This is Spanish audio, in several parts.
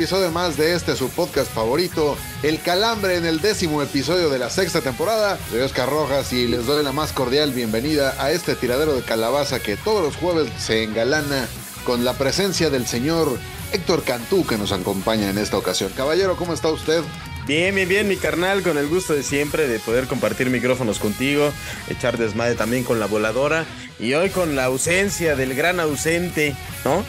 Episodio más de este su podcast favorito, El Calambre en el décimo episodio de la sexta temporada. Soy Oscar Rojas y les doy la más cordial bienvenida a este tiradero de calabaza que todos los jueves se engalana con la presencia del señor Héctor Cantú que nos acompaña en esta ocasión. Caballero, ¿cómo está usted? Bien, bien, bien, mi carnal, con el gusto de siempre de poder compartir micrófonos contigo, echar desmadre también con la voladora y hoy con la ausencia del gran ausente, ¿no?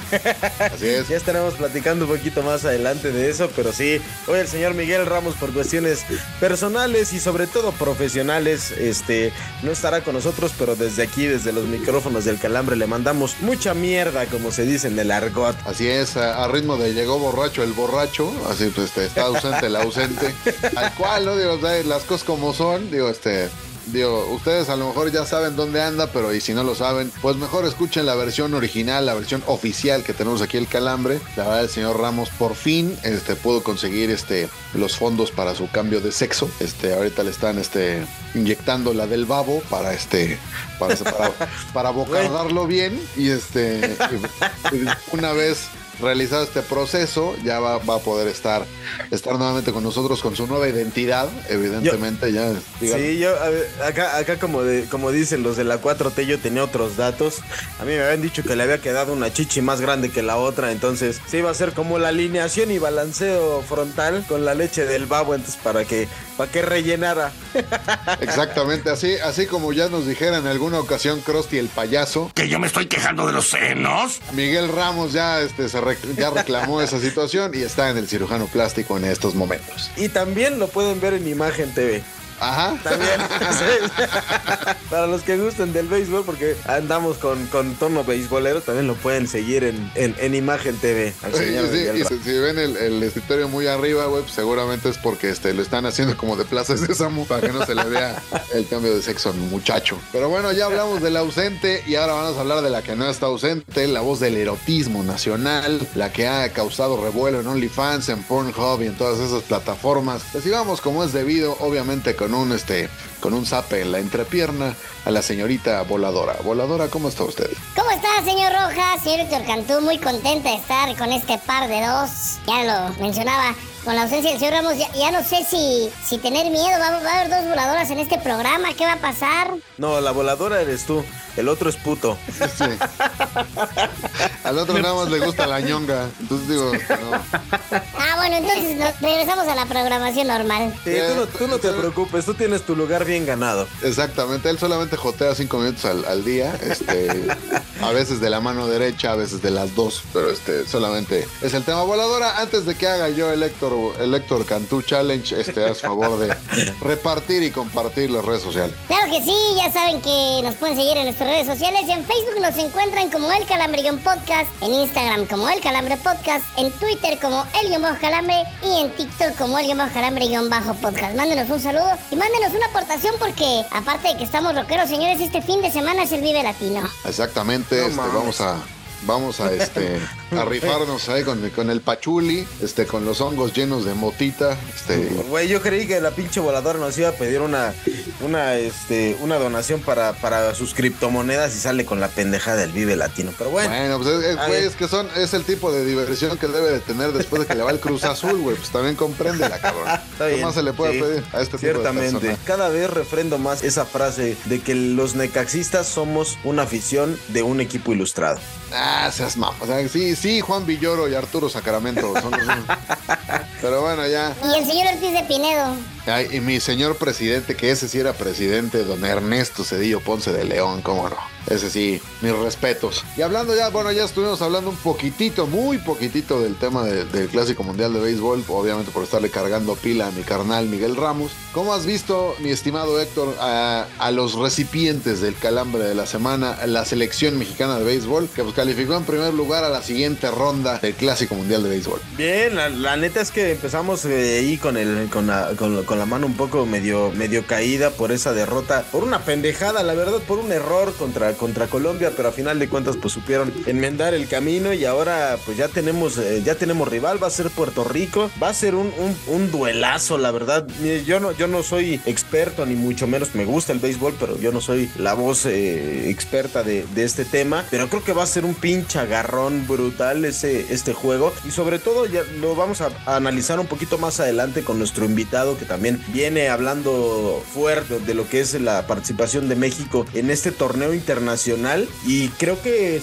Así es. ya estaremos platicando un poquito más adelante de eso, pero sí, hoy el señor Miguel Ramos por cuestiones personales y sobre todo profesionales, este, no estará con nosotros, pero desde aquí, desde los micrófonos del calambre, le mandamos mucha mierda, como se dice en el argot. Así es, a, a ritmo de llegó borracho el borracho, así pues este, está ausente el ausente, al cual, ¿no? Digo, las cosas como son, digo, este, digo, ustedes a lo mejor ya saben dónde anda, pero y si no lo saben, pues mejor escuchen la versión original, la versión oficial que tenemos aquí el Calambre. La verdad, el señor Ramos por fin este, pudo conseguir este, los fondos para su cambio de sexo. Este, ahorita le están este, inyectando la del babo para este, para, para, para bocardarlo bien y este, una vez realizado este proceso, ya va, va, a poder estar, estar nuevamente con nosotros con su nueva identidad, evidentemente. Yo, ya, sí, yo, ver, acá, acá como, de, como dicen los de la 4T, yo tenía otros datos. A mí me habían dicho que le había quedado una chichi más grande que la otra, entonces se iba a hacer como la alineación y balanceo frontal con la leche del babo, entonces para que, para que rellenara. Exactamente, así, así como ya nos dijera en alguna ocasión Krusty el payaso. Que yo me estoy quejando de los senos. Miguel Ramos ya este, se ya reclamó esa situación y está en el cirujano plástico en estos momentos. Y también lo pueden ver en Imagen TV. Ajá. También. Para los que gusten del béisbol, porque andamos con, con tono beisbolero, también lo pueden seguir en, en, en Imagen TV. Sí, sí, y si, ven el, el, escritorio muy arriba, pues seguramente es porque este, lo están haciendo como de Plaza Sésamo para que no se le vea el cambio de sexo al muchacho. Pero bueno, ya hablamos del ausente y ahora vamos a hablar de la que no está ausente, la voz del erotismo nacional, la que ha causado revuelo en OnlyFans, en Pornhub y en todas esas plataformas. Recibamos como es debido, obviamente con un este con un zape en la entrepierna a la señorita Voladora. Voladora, ¿cómo está usted? ¿Cómo está, señor Rojas? Señor Héctor Cantú, muy contenta de estar con este par de dos. Ya lo mencionaba, con la ausencia del señor Ramos, ya, ya no sé si, si tener miedo. Va, va, a haber dos voladoras en este programa. ¿Qué va a pasar? No, la voladora eres tú. El otro es puto. Sí. Al otro nada más le gusta la ñonga. Entonces digo, no. Ah, bueno, entonces nos regresamos a la programación normal. Sí, tú, no, tú no te preocupes, tú tienes tu lugar bien ganado. Exactamente, él solamente jotea cinco minutos al, al día. Este, a veces de la mano derecha, a veces de las dos. Pero este, solamente es el tema voladora. Antes de que haga yo el Héctor, el Héctor Cantú Challenge, este, haz favor de repartir y compartir las redes sociales. Claro que sí, ya saben que nos pueden seguir en nuestras redes sociales. En Facebook nos encuentran como El Calambre Podcast, en Instagram como El Calambre Podcast, en Twitter como El Bajo Calambre y en TikTok como El Bajo Calambre Bajo Podcast. Mándenos un saludo y mándenos una aportación porque aparte de que estamos rockeros, señores, este fin de semana es el Vive Latino. Exactamente, no, este, vamos a vamos a este a rifarnos ahí con, con, el pachuli, este, con los hongos llenos de motita. Este. Güey, yo creí que la pinche voladora nos iba a pedir una, una, este, una donación para, para sus criptomonedas y sale con la pendejada del Vive Latino. Pero bueno. Bueno, pues es, es, güey, es que son, es el tipo de diversión que debe de tener después de que le va el Cruz Azul, güey. Pues también comprende la cabrón. Está bien, ¿Qué más se le puede sí, pedir a este Ciertamente. tipo de Cada vez refrendo más esa frase de que los necaxistas somos una afición de un equipo ilustrado. Ah, seas mamá. O sea, sí, sí, Juan Villoro y Arturo Sacramento son los Pero bueno, ya. Y el señor Ortiz de Pinedo. Y mi señor presidente, que ese sí era presidente, don Ernesto Cedillo Ponce de León, cómo no. Ese sí, mis respetos. Y hablando ya, bueno, ya estuvimos hablando un poquitito, muy poquitito del tema de- del Clásico Mundial de Béisbol, obviamente por estarle cargando pila a mi carnal Miguel Ramos. ¿Cómo has visto, mi estimado Héctor, a, los recipientes del calambre de la semana, la selección mexicana de béisbol, que pues calificó en primer lugar a la siguiente ronda del Clásico Mundial de Béisbol? Bien, la, neta es que empezamos eh, ahí con el con la, con la mano un poco medio medio caída por esa derrota, por una pendejada, la verdad, por un error contra contra Colombia, pero a final de cuentas pues supieron enmendar el camino y ahora pues ya tenemos eh, ya tenemos rival, va a ser Puerto Rico, va a ser un, un, un duelazo, la verdad. Yo no yo no soy experto ni mucho menos me gusta el béisbol, pero yo no soy la voz eh, experta de, de este tema, pero creo que va a ser un pinche agarrón brutal ese este juego y sobre todo ya lo vamos a, a analizar un poquito más adelante con nuestro invitado que también viene hablando fuerte de lo que es la participación de México en este torneo internacional y creo que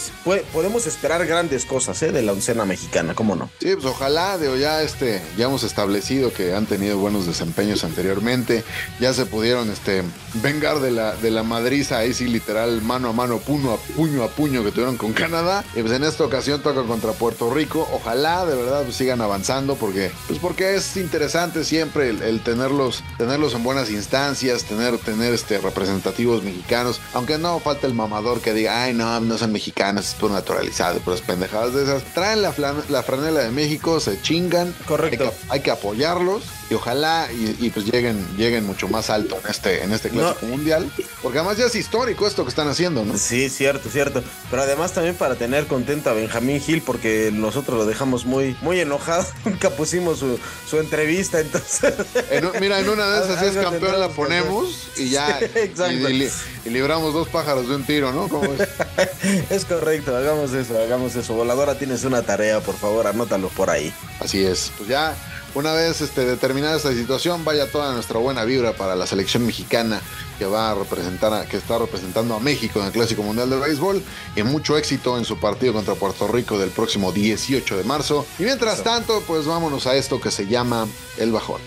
podemos esperar grandes cosas ¿eh? de la oncena mexicana, ¿cómo no? Sí, pues ojalá, digo, ya este, ya hemos establecido que han tenido buenos desempeños anteriormente, ya se pudieron este vengar de la, de la madriza, ahí sí literal, mano a mano, puño a puño a puño que tuvieron con Canadá. Y pues en esta ocasión toca contra Puerto Rico. Ojalá de verdad pues, sigan avanzando, porque, pues porque es interesante siempre el, el tenerlos, tenerlos en buenas instancias, tener, tener este representativos mexicanos, aunque no falta el mamador que diga, ay no, no son mexicanos, es por naturalizado, pero es pendejadas de esas. Traen la, flan- la franela de México, se chingan. Correcto. Hay que, hay que apoyarlos y ojalá y, y, pues lleguen, lleguen mucho más alto en este, en este clásico mundial. Porque además ya es histórico esto que están haciendo, ¿no? Sí, cierto, cierto. Pero además también para tener contento a Benjamín Gil, porque nosotros lo dejamos muy, muy enojado. Nunca pusimos su, su entrevista, entonces. En mira, en una de esas si es campeón la ponemos y ya. Exacto. Y, y li- y libramos dos pájaros de un tiro, ¿no? ¿Cómo es? es correcto, hagamos eso, hagamos eso. Voladora, tienes una tarea, por favor, anótalo por ahí. Así es. Pues ya, una vez este, determinada esta situación, vaya toda nuestra buena vibra para la selección mexicana que va a representar, a- que está representando a México en el Clásico Mundial de Béisbol y mucho éxito en su partido contra Puerto Rico del próximo 18 de marzo. Y mientras tanto, pues vámonos a esto que se llama El Bajón.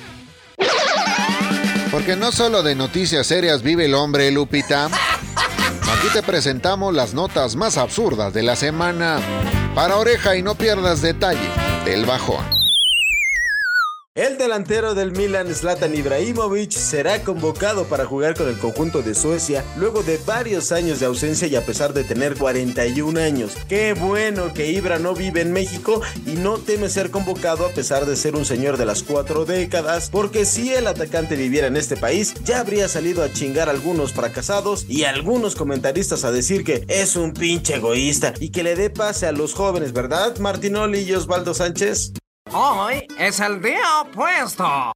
Porque no solo de noticias serias vive el hombre, Lupita. Aquí te presentamos las notas más absurdas de la semana. Para oreja y no pierdas detalle del bajón. El delantero del Milan, Zlatan Ibrahimovic, será convocado para jugar con el conjunto de Suecia luego de varios años de ausencia y a pesar de tener 41 años. Qué bueno que Ibra no vive en México y no teme ser convocado a pesar de ser un señor de las cuatro décadas, porque si el atacante viviera en este país, ya habría salido a chingar a algunos fracasados y algunos comentaristas a decir que es un pinche egoísta y que le dé pase a los jóvenes, ¿verdad, Martinoli y Osvaldo Sánchez? Hoy es el día opuesto.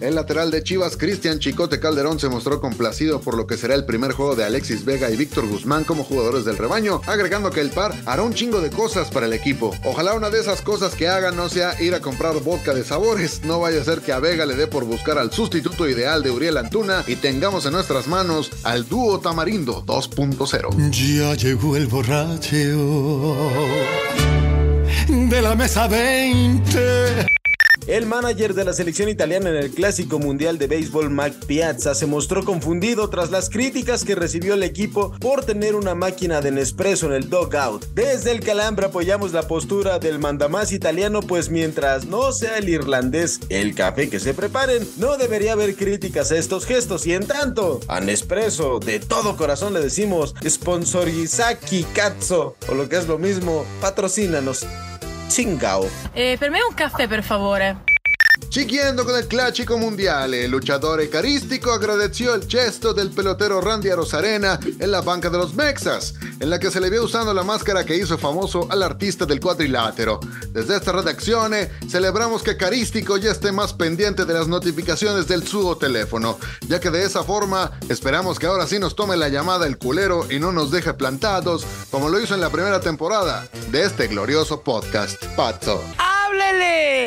El lateral de Chivas, Cristian Chicote Calderón, se mostró complacido por lo que será el primer juego de Alexis Vega y Víctor Guzmán como jugadores del rebaño, agregando que el par hará un chingo de cosas para el equipo. Ojalá una de esas cosas que haga no sea ir a comprar vodka de sabores, no vaya a ser que a Vega le dé por buscar al sustituto ideal de Uriel Antuna y tengamos en nuestras manos al dúo Tamarindo 2.0. Ya llegó el borracho de la mesa 20. El manager de la selección italiana en el Clásico Mundial de Béisbol, Mike Piazza, se mostró confundido tras las críticas que recibió el equipo por tener una máquina de Nespresso en el dugout. Desde el Calambre apoyamos la postura del mandamás italiano, pues mientras no sea el irlandés el café que se preparen, no debería haber críticas a estos gestos. Y en tanto, a Nespresso, de todo corazón le decimos, sponsorizaki cazzo, o lo que es lo mismo, patrocínanos. Chingao. Eh, per me un caffè, per favore. Siguiendo con el clásico mundial, el luchador eucarístico agradeció el gesto del pelotero Randy Arozarena en la banca de los Mexas, en la que se le vio usando la máscara que hizo famoso al artista del cuadrilátero. Desde esta redacción, eh, celebramos que Carístico ya esté más pendiente de las notificaciones del su teléfono, ya que de esa forma esperamos que ahora sí nos tome la llamada el culero y no nos deje plantados, como lo hizo en la primera temporada de este glorioso podcast. Pato. ¡Háblele!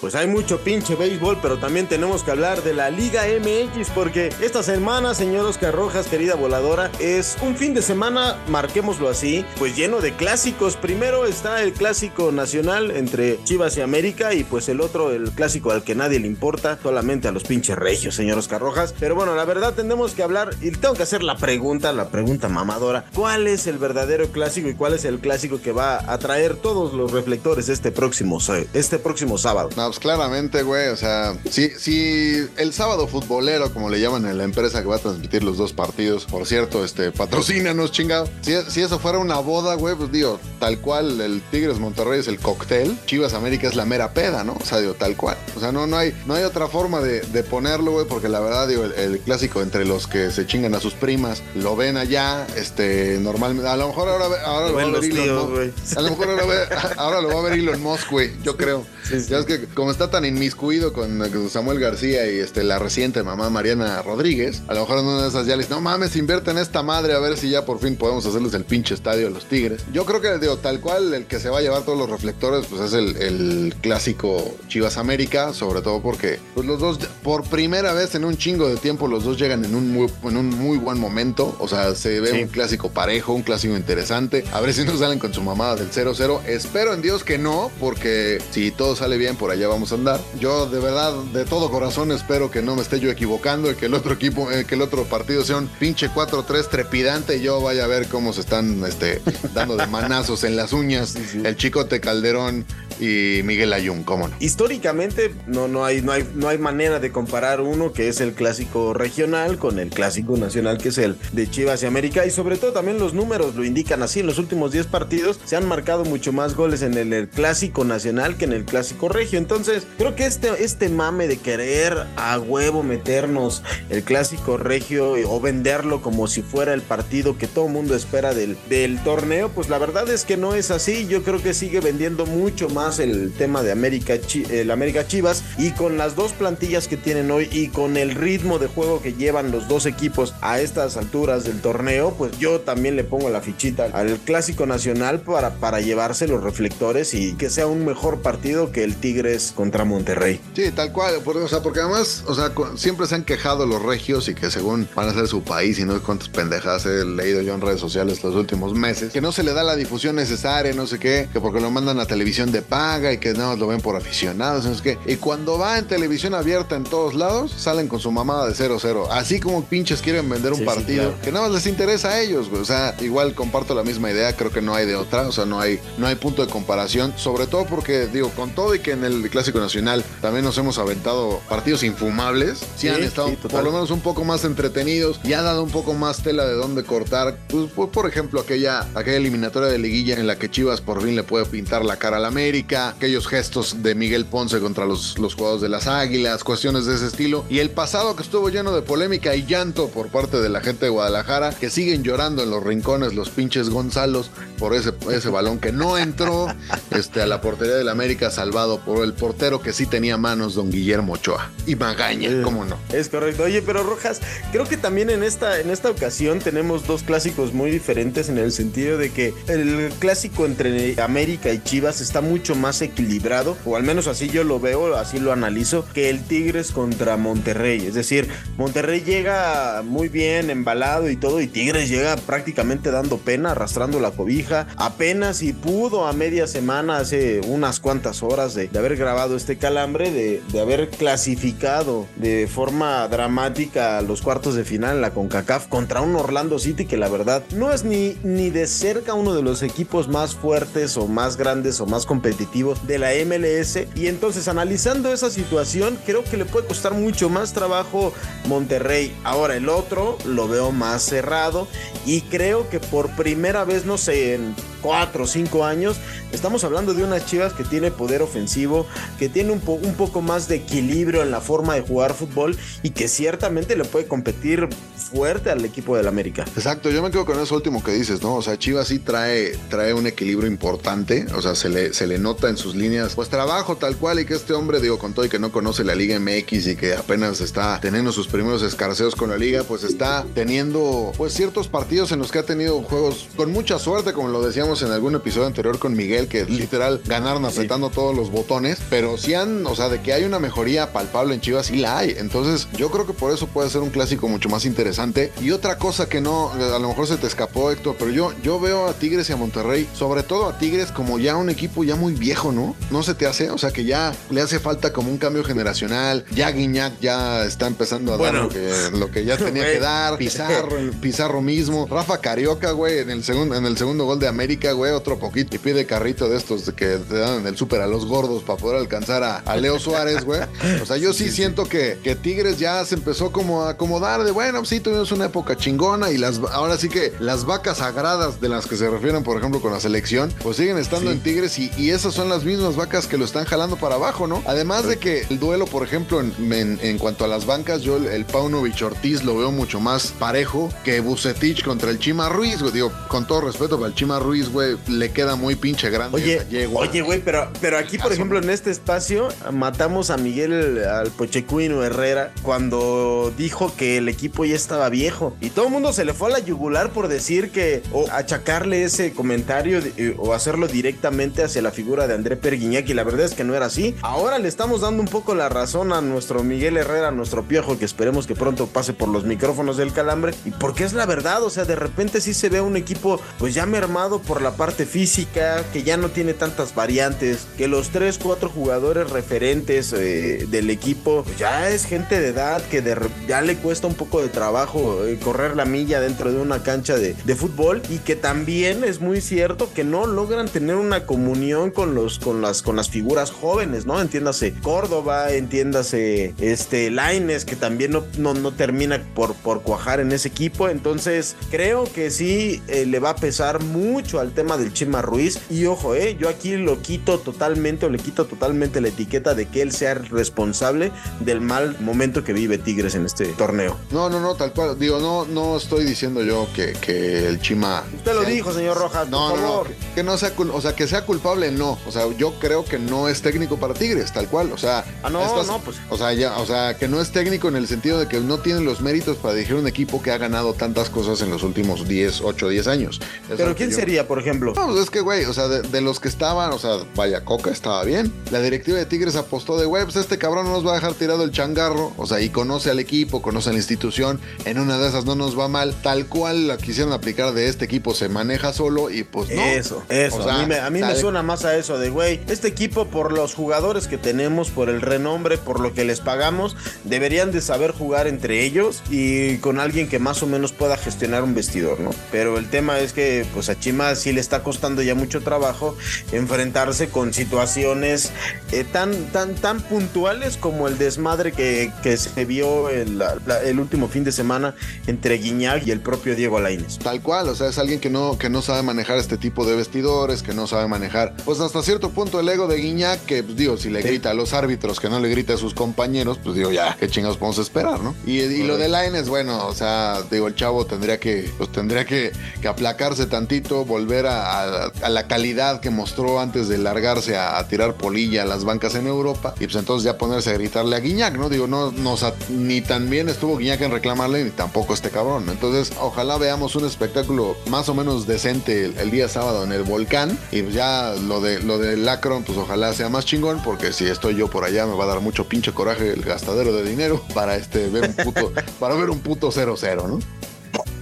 Pues hay mucho pinche béisbol, pero también tenemos que hablar de la Liga MX porque esta semana, señor Oscar Rojas, querida voladora, es un fin de semana, marquémoslo así, pues lleno de clásicos. Primero está el clásico nacional entre Chivas y América y pues el otro, el clásico al que nadie le importa, solamente a los pinches regios, señor Oscar Rojas. Pero bueno, la verdad tenemos que hablar y tengo que hacer la pregunta, la pregunta mamadora. ¿Cuál es el verdadero clásico y cuál es el clásico que va a atraer todos los reflectores este próximo, este próximo sábado? Pues claramente, güey, o sea, si, si el sábado futbolero, como le llaman en la empresa que va a transmitir los dos partidos, por cierto, este, patrocínanos, chingado. Si, si eso fuera una boda, güey, pues digo, tal cual, el Tigres Monterrey es el cóctel, Chivas América es la mera peda, ¿no? O sea, digo, tal cual. O sea, no, no, hay, no hay otra forma de, de ponerlo, güey, porque la verdad, digo, el, el, clásico entre los que se chingan a sus primas, lo ven allá, este, normalmente, a lo mejor ahora, ahora lo, va a ver Elon Musk. A lo mejor ahora, ahora, lo va a ver Elon Musk, güey, yo creo. Sí, sí. Ya es que como está tan inmiscuido con Samuel García y este, la reciente mamá Mariana Rodríguez, a lo mejor en una de esas ya les no mames, invierte en esta madre a ver si ya por fin podemos hacerles el pinche estadio a los Tigres. Yo creo que, digo, tal cual, el que se va a llevar todos los reflectores, pues es el, el clásico Chivas América, sobre todo porque pues los dos, por primera vez en un chingo de tiempo, los dos llegan en un muy, en un muy buen momento. O sea, se ve sí. un clásico parejo, un clásico interesante. A ver si no salen con su mamada del 0-0. Espero en Dios que no, porque si todo sale bien, por allá vamos a andar. Yo de verdad, de todo corazón, espero que no me esté yo equivocando y que el otro equipo, eh, que el otro partido sea un pinche 4-3 trepidante y yo vaya a ver cómo se están este, dando de manazos en las uñas sí, sí. el Chicote Calderón y Miguel Ayun, cómo no. Históricamente no, no, hay, no, hay, no hay manera de comparar uno que es el clásico regional con el clásico nacional que es el de Chivas y América y sobre todo también los números lo indican así. En los últimos 10 partidos se han marcado mucho más goles en el, el clásico nacional que en el clásico regio. Entonces creo que este, este mame de querer a huevo meternos el clásico regio o venderlo como si fuera el partido que todo mundo espera del, del torneo, pues la verdad es que no es así. Yo creo que sigue vendiendo mucho más el tema de América, el América Chivas y con las dos plantillas que tienen hoy y con el ritmo de juego que llevan los dos equipos a estas alturas del torneo, pues yo también le pongo la fichita al clásico nacional para, para llevarse los reflectores y que sea un mejor partido que el Tigres contra Monterrey. Sí, tal cual, porque, o sea, porque además, o sea, siempre se han quejado los regios y que según van a ser su país y no sé cuántas pendejadas he leído yo en redes sociales los últimos meses, que no se le da la difusión necesaria, no sé qué, que porque lo mandan a televisión de paga y que no lo ven por aficionados, no sé qué. Y cuando va en televisión abierta en todos lados, salen con su mamada de 0-0. Así como pinches quieren vender un sí, partido sí, claro. que nada más les interesa a ellos, güey. O sea, igual comparto la misma idea, creo que no hay de otra, o sea, no hay, no hay punto de comparación, sobre todo porque, digo, con todo y que en el Clásico Nacional también nos hemos aventado partidos infumables, sí, han estado por lo menos un poco más entretenidos y ha dado un poco más tela de dónde cortar. Pues, pues, por ejemplo, aquella, aquella eliminatoria de liguilla en la que Chivas por fin le puede pintar la cara al América, aquellos gestos de Miguel Ponce contra los, los jugadores de las Águilas, cuestiones de ese estilo. Y el pasado que estuvo lleno de polémica y llanto por parte de la gente de Guadalajara, que siguen llorando en los rincones los pinches Gonzalos por ese, ese balón que no entró este, a la portería del América, salvado por el portero que sí tenía manos, don Guillermo Ochoa. Y Magaña, eh, ¿cómo no? Es correcto. Oye, pero Rojas, creo que también en esta, en esta ocasión tenemos dos clásicos muy diferentes en el sentido de que el clásico entre América y Chivas está mucho más equilibrado, o al menos así yo lo veo, así lo analizo, que el Tigres contra Monterrey. Es decir, Monterrey llega muy bien, embalado y todo, y Tigres llega prácticamente dando pena, arrastrando la cobija. Apenas y pudo a media semana, hace unas cuantas horas de, de haber grabado este calambre, de, haber clasificado de forma dramática los cuartos de final en la CONCACAF contra un Orlando City que la verdad no es ni, ni de cerca uno de los equipos más fuertes o más grandes o más competitivos de la MLS. Y entonces analizando esa situación, creo que le puede costar mucho más trabajo Monterrey. Ahora el otro lo veo más cerrado y creo que por primera vez, no sé, en cuatro o cinco años, estamos hablando de unas chivas que tiene poder ofensivo, que tiene un, po un poco más de equilibrio en la forma de jugar fútbol y que ciertamente le puede competir fuerte al equipo del América. Exacto, yo me quedo con eso último que dices, ¿no? O sea, Chivas sí trae, trae un equilibrio importante, o sea, se le, se le nota en sus líneas, pues trabajo tal cual y que este hombre, digo, con todo y que no conoce la Liga MX y que apenas está teniendo sus primeros escarceos con la liga, pues está teniendo pues ciertos partidos en los que ha tenido juegos con mucha suerte, como lo decíamos decíamos en algún episodio anterior con Miguel que literal ganaron apretando todos los botones, pero sí han, o sea, de que hay una mejoría palpable en Chivas, sí la hay. Entonces, yo creo que por eso puede ser un clásico mucho más interesante. Y otra cosa que no, a lo mejor se te escapó, Héctor, pero yo, yo veo a Tigres y a Monterrey, sobre todo a Tigres, como ya un equipo ya muy viejo, ¿no? ¿No se te hace? O sea, que ya le hace falta como un cambio generacional. Ya Guiñac ya está empezando a dar lo que, lo que ya tenía que dar. Pizarro, Pizarro mismo. Rafa Carioca, güey, en el segundo, en el segundo gol de América, güey, otro poquito. Y pide carrito de estos que te dan en el súper a los gordos para poder alcanzar a, a Leo Suárez, güey. O sea, yo sí, siento que, que Tigres ya se empezó como a acomodar de, bueno, sí, tuvimos una época chingona y las ahora sí que las vacas sagradas de las que se refieren, por ejemplo, con la selección, pues siguen estando en Tigres y, y esas son las mismas vacas que lo están jalando para abajo, ¿no? Además de que el duelo, por ejemplo, en, en- en cuanto a las bancas, yo el, el Paunovic Ortiz lo veo mucho más parejo que Bucetich contra el Chima Ruiz, güey. Digo, con todo respeto para el Chima Ruiz, güey, le queda muy pinche grande. Oye, oye, güey, pero, pero aquí, por ejemplo, en este espacio, matamos a Miguel, al Pochecuino Herrera, cuando dijo que el equipo ya estaba viejo. Y todo el mundo se le fue a la yugular por decir que, o achacarle ese comentario eh, o hacerlo directamente hacia la figura de André Perguiñac. Y la verdad es que no era así. Ahora le estamos dando un poco la razón a nuestro Miguel Herrera, a nuestro piojo, que esperemos que pronto pase por los micrófonos del calambre. Y porque es la verdad, o sea, de repente sí se ve un equipo, pues ya mermado por la parte física, que ya no tiene tantas variantes, que los 3, 4 jugadores referentes eh, del equipo, ya es gente de edad que ya le cuesta un poco de trabajo eh, correr la milla dentro de una cancha de, de fútbol y que también es muy cierto que no logran tener una comunión con los con las con las figuras jóvenes, ¿no? Entiéndase Córdoba, entiéndase este Laines que también no, no, no termina por, por cuajar en ese equipo, entonces creo que sí eh, le va a pesar mucho al tema del Chima Ruiz y ojo, eh, yo aquí lo quito totalmente o le quito totalmente la etiqueta de que él sea responsable del mal momento que vive Tigres en este torneo. No, no, no, tal cual. Digo, no, no estoy diciendo yo que, que el Chima. Usted lo sea- dijo, señor Rojas, No, por no, no, favor. que- que no sea, o sea, que sea culpable, no. O sea, yo creo que no es técnico para Tigres, tal cual. O sea, Ah, no, no, pues. O sea, ya, o sea, que no es técnico en el sentido de que no tiene los méritos para dirigir un equipo que ha ganado tantas cosas en los últimos 10, 8, 10 años. Es Pero ¿quién yo- sería, por ejemplo? No, pues es que, güey, o sea, de, de los que estaban, o sea, vaya, Coca estaba bien. La directiva de Tigres apostó de, güey, pues este cabrón no nos va a dejar tirado el changarro. O sea, y conoce al equipo, conoce a la institución. En una de esas no nos va mal. Tal cual la quisieron aplicar de este equipo se maneja solo y pues no. Eso, eso. O sea, a mí, me, a mí me suena más a eso de, güey, este equipo por los jugadores que tenemos, por el renombre, por lo que les pagamos, deberían de saber jugar entre ellos y con alguien que más o menos pueda gestionar un vestidor, ¿no? Pero el tema es que, pues a Chima sí le está costando ya mucho trabajo enfrentarse con situaciones eh, tan, tan, tan puntuales como el desmadre que, que se vio el, la- el último fin de semana entre Guiñac y el propio Diego Lainez. Tal cual, o sea, es alguien que no, que no sabe manejar este tipo de vestidores, que no sabe manejar, pues hasta cierto punto el ego de Guiñac, que pues, digo, si le grita a los árbitros, que no le grita a sus compañeros, pues digo, ya, qué chingados podemos esperar, ¿no? Y, y lo de Laines, bueno, o sea, digo, el chavo tendría que, pues tendría que, que aplacarse tantito, volver a, a- a la calidad que mostró antes de largarse a, a tirar polilla a las bancas en Europa, y pues entonces ya ponerse a gritarle a Guiñac, ¿no? Digo, no, no, o sea, ni tan bien estuvo Guiñac en reclamarle, ni tampoco este cabrón. Entonces, ojalá veamos un espectáculo más o menos decente el, el día sábado en el volcán. Y pues ya lo de lo del Lacron, pues ojalá sea más chingón, porque si estoy yo por allá me va a dar mucho pinche coraje el gastadero de dinero para este ver un puto, para ver un puto 0-0, ¿no?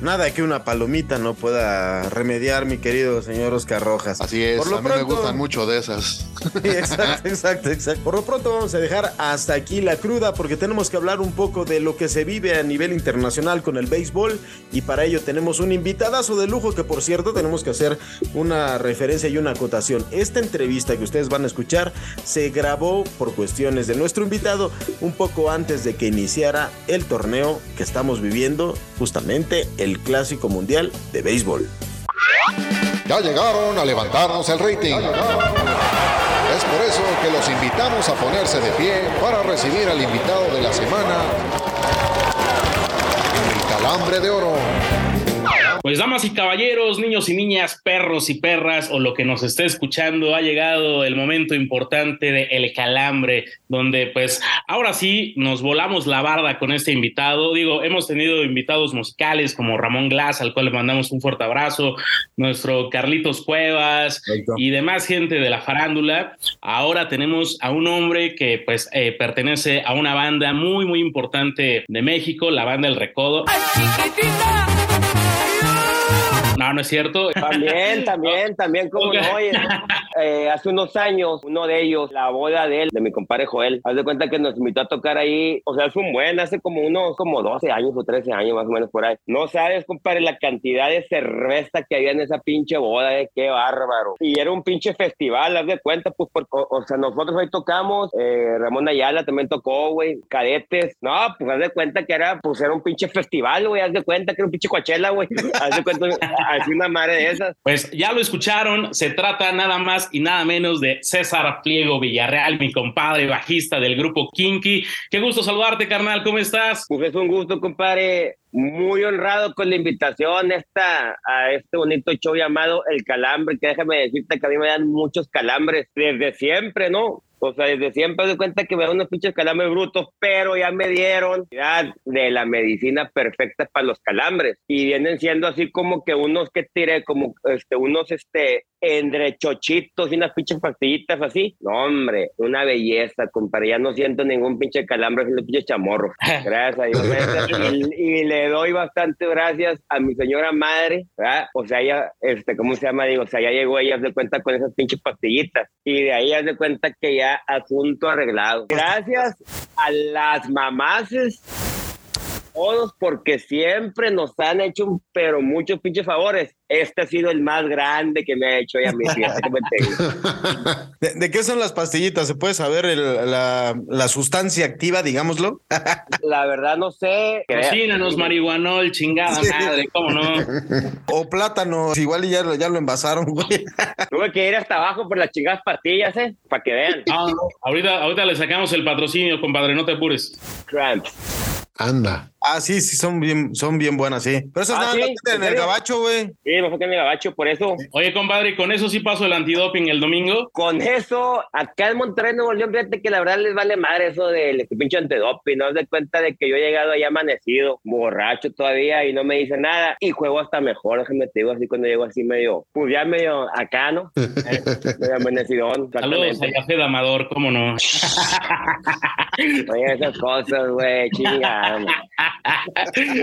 Nada que una palomita no pueda remediar, mi querido señor Oscar Rojas. Así es, Por lo a mí me gustan mucho de esas. exacto, exacto, exacto. Por lo pronto vamos a dejar hasta aquí la cruda porque tenemos que hablar un poco de lo que se vive a nivel internacional con el béisbol y para ello tenemos un invitadazo de lujo que por cierto tenemos que hacer una referencia y una acotación. Esta entrevista que ustedes van a escuchar se grabó por cuestiones de nuestro invitado un poco antes de que iniciara el torneo que estamos viviendo, justamente el Clásico Mundial de Béisbol. Ya llegaron a levantarnos el rating. Es por eso que los invitamos a ponerse de pie para recibir al invitado de la semana, el calambre de oro. Pues damas y caballeros, niños y niñas, perros y perras, o lo que nos esté escuchando, ha llegado el momento importante de El Calambre, donde pues ahora sí nos volamos la barda con este invitado. Digo, hemos tenido invitados musicales como Ramón Glass, al cual le mandamos un fuerte abrazo, nuestro Carlitos Cuevas y demás gente de la farándula. Ahora tenemos a un hombre que pues eh, pertenece a una banda muy, muy importante de México, la banda El Recodo. No, no es cierto. También, también, también, como no, oye, eh, hace unos años, uno de ellos, la boda de él, de mi compadre Joel, haz de cuenta que nos invitó a tocar ahí, o sea, es un buen, hace como unos, como 12 años o 13 años más o menos por ahí. No sabes, compadre, la cantidad de cerveza que había en esa pinche boda, eh, qué bárbaro. Y era un pinche festival, haz de cuenta, pues, por, o, o sea, nosotros ahí tocamos, eh, Ramón Ayala también tocó, güey, cadetes, no, pues haz de cuenta que era, pues era un pinche festival, güey, haz de cuenta que era un pinche coachela, güey, haz de cuenta, así una madre de esas. Pues ya lo escucharon, se trata nada más y nada menos de César Pliego Villarreal, mi compadre bajista del grupo Kinky. Qué gusto saludarte, carnal, ¿cómo estás? Pues es un gusto, compadre. Muy honrado con la invitación esta, a este bonito show llamado El Calambre, que déjame decirte que a mí me dan muchos calambres desde siempre, ¿no? O sea, desde siempre doy cuenta que me dan unos pinches calambres brutos, pero ya me dieron ya de la medicina perfecta para los calambres. Y vienen siendo así como que unos que tiré, como este, unos este, endrechochitos y unas pinches pastillitas así. No, hombre, una belleza, compadre. Ya no siento ningún pinche calambre, es un pinche chamorro. Gracias a Dios. y, y, le doy bastante gracias a mi señora madre, ¿verdad? O sea, ella, este, ¿cómo se llama? Digo, o sea, ya llegó ella de cuenta con esas pinches pastillitas. Y de ahí de cuenta que ya asunto arreglado. Gracias a las mamases todos porque siempre nos han hecho pero muchos pinches favores. Este ha sido el más grande que me ha hecho ya mi ¿De, ¿De, qué son las pastillitas? ¿Se puede saber el, la, la, sustancia activa, digámoslo? la verdad no sé. Cocínanos marihuanol, chingada sí. madre, ¿cómo no? O plátano, igual ya, ya lo envasaron, güey. Tuve que ir hasta abajo por las chingadas pastillas, ¿eh? Para que vean. Ah, ahorita, ahorita le sacamos el patrocinio, compadre, no te apures. Cramps. Anda. Ah, sí, sí, son bien, son bien buenas, sí. Pero esas Ah, nada ¿sí? más en ¿En el gabacho, güey. Sí, me fue que en el gabacho, por eso. Oye, compadre, con eso sí paso el antidoping el domingo. Con eso, acá en Monterrey, Nuevo León, fíjate que la verdad les vale madre eso del este pinche antidoping. No se cuenta de que yo he llegado ahí amanecido, borracho todavía, y no me dice nada. Y juego hasta mejor, déjame te digo así cuando llego así medio, pues ya medio acá, ¿no? Eh, medio amanecido. Saludos a Café de Amador, ¿cómo no? Oye, esas cosas, güey, chingada.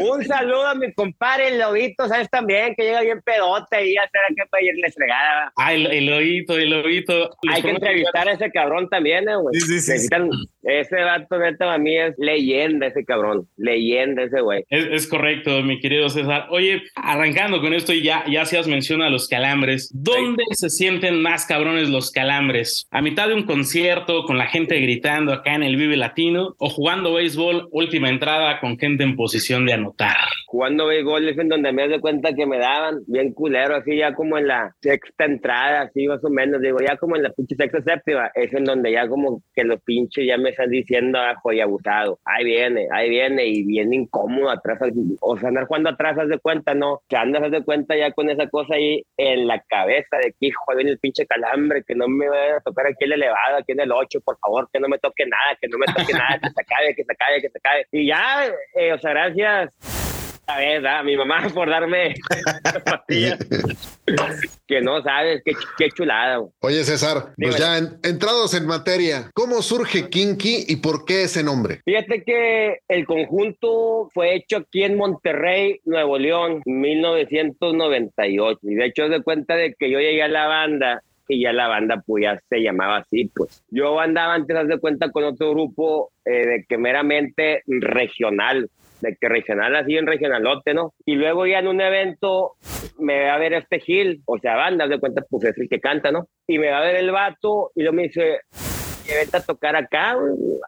Un saludo a mi compadre el Lobito, ¿sabes? También que llega bien pedote y ya será que para irle fregada. Ah, el, el oído, el oído. Hay que entrevistar a ese cabrón también, eh, güey. Sí, sí, sí, Necesitan- Ese vato, neta, para mí es leyenda ese cabrón. Leyenda ese güey. Es, es correcto, mi querido César. Oye, arrancando con esto y ya, ya hacías mención a los calambres. ¿Dónde se sienten más cabrones los calambres? ¿A mitad de un concierto con la gente gritando acá en el Vive Latino o jugando béisbol última entrada con gente en posición de anotar? Jugando béisbol es en donde me das cuenta que me daban bien culero, así ya como en la sexta entrada, así más o menos. Digo, ya como en la pinche sexta séptima, es en donde ya como que los pinches ya me están diciendo, ajo y abusado. Ahí viene, ahí viene, y viene incómodo atrás. O sea, andar jugando atrás, haz de cuenta, no. Que andas, haz de cuenta ya con esa cosa ahí en la cabeza de que, hijo, viene el pinche calambre, que no me vaya a tocar aquí el elevado, aquí en el 8, por favor, que no me toque nada, que no me toque nada, que se acabe, que se acabe, que se acabe. Y ya, eh, o sea, gracias a ver, a mi mamá por darme pastillas. que no sabes, qué, qué chulada. güey. Oye, César, pues ya en- entrados en materia, ¿cómo surge Kinky y por qué ese nombre? Fíjate que el conjunto fue hecho aquí en Monterrey, Nuevo León, 1998. Y de hecho, de cuenta de que yo llegué a la banda y ya la banda pues ya se llamaba así, pues. Yo andaba antes, de cuenta, con otro grupo eh, de que meramente regional, de que regional así en regionalote, ¿no? Y luego ya en un evento me va a ver este Gil, o sea, banda, de cuenta, pues es el que canta, ¿no? Y me va a ver el vato y luego me dice, que vete a tocar acá,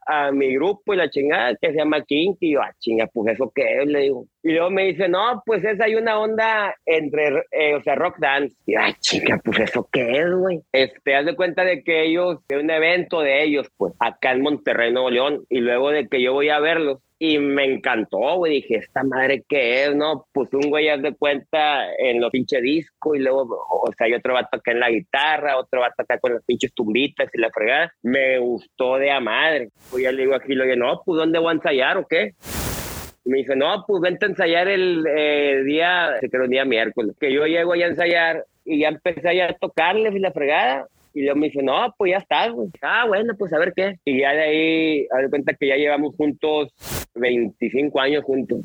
a mi grupo y la chingada que se llama Kinky. Y yo, ah, chinga, pues eso qué es, le digo. Y luego me dice, no, pues es, hay una onda entre, eh, o sea, rock dance. Y yo, ay, chinga, pues eso qué es, güey. Este, haz de cuenta de que ellos, de un evento de ellos, pues, acá en Monterrey, Nuevo León. Y luego de que yo voy a verlos, y me encantó, güey. Dije, ¿esta madre qué es, no? Pues un güey, de cuenta, en los pinche disco y luego, o sea, hay otro vato acá en la guitarra, otro vato acá con las pinches tumbitas y la fregada. Me gustó de a madre. Pues ya le digo aquí, le digo, no, pues ¿dónde voy a ensayar o qué? Y me dice, no, pues vente a ensayar el eh, día, creo el día miércoles. Que yo llego ya a ensayar y ya empecé a tocarles y la fregada. Y luego me dice, no, pues ya estás, güey. Ah, bueno, pues a ver qué. Y ya de ahí, a ver cuenta que ya llevamos juntos 25 años juntos.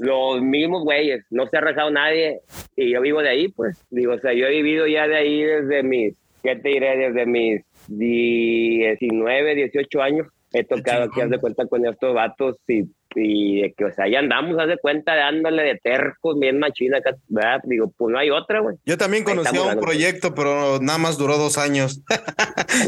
Los mismos güeyes, no se ha rajado nadie. Y yo vivo de ahí, pues. Digo, o sea, yo he vivido ya de ahí desde mis, ¿qué te diré? Desde mis 19, 18 años. He tocado aquí, haz de cuenta, con estos vatos y y de que, o sea, ya andamos, haz de cuenta, dándole de tercos, bien machina, acá, ¿verdad? Digo, pues no hay otra, güey. Yo también Ahí conocí a estamos un proyecto, pero nada más duró dos años.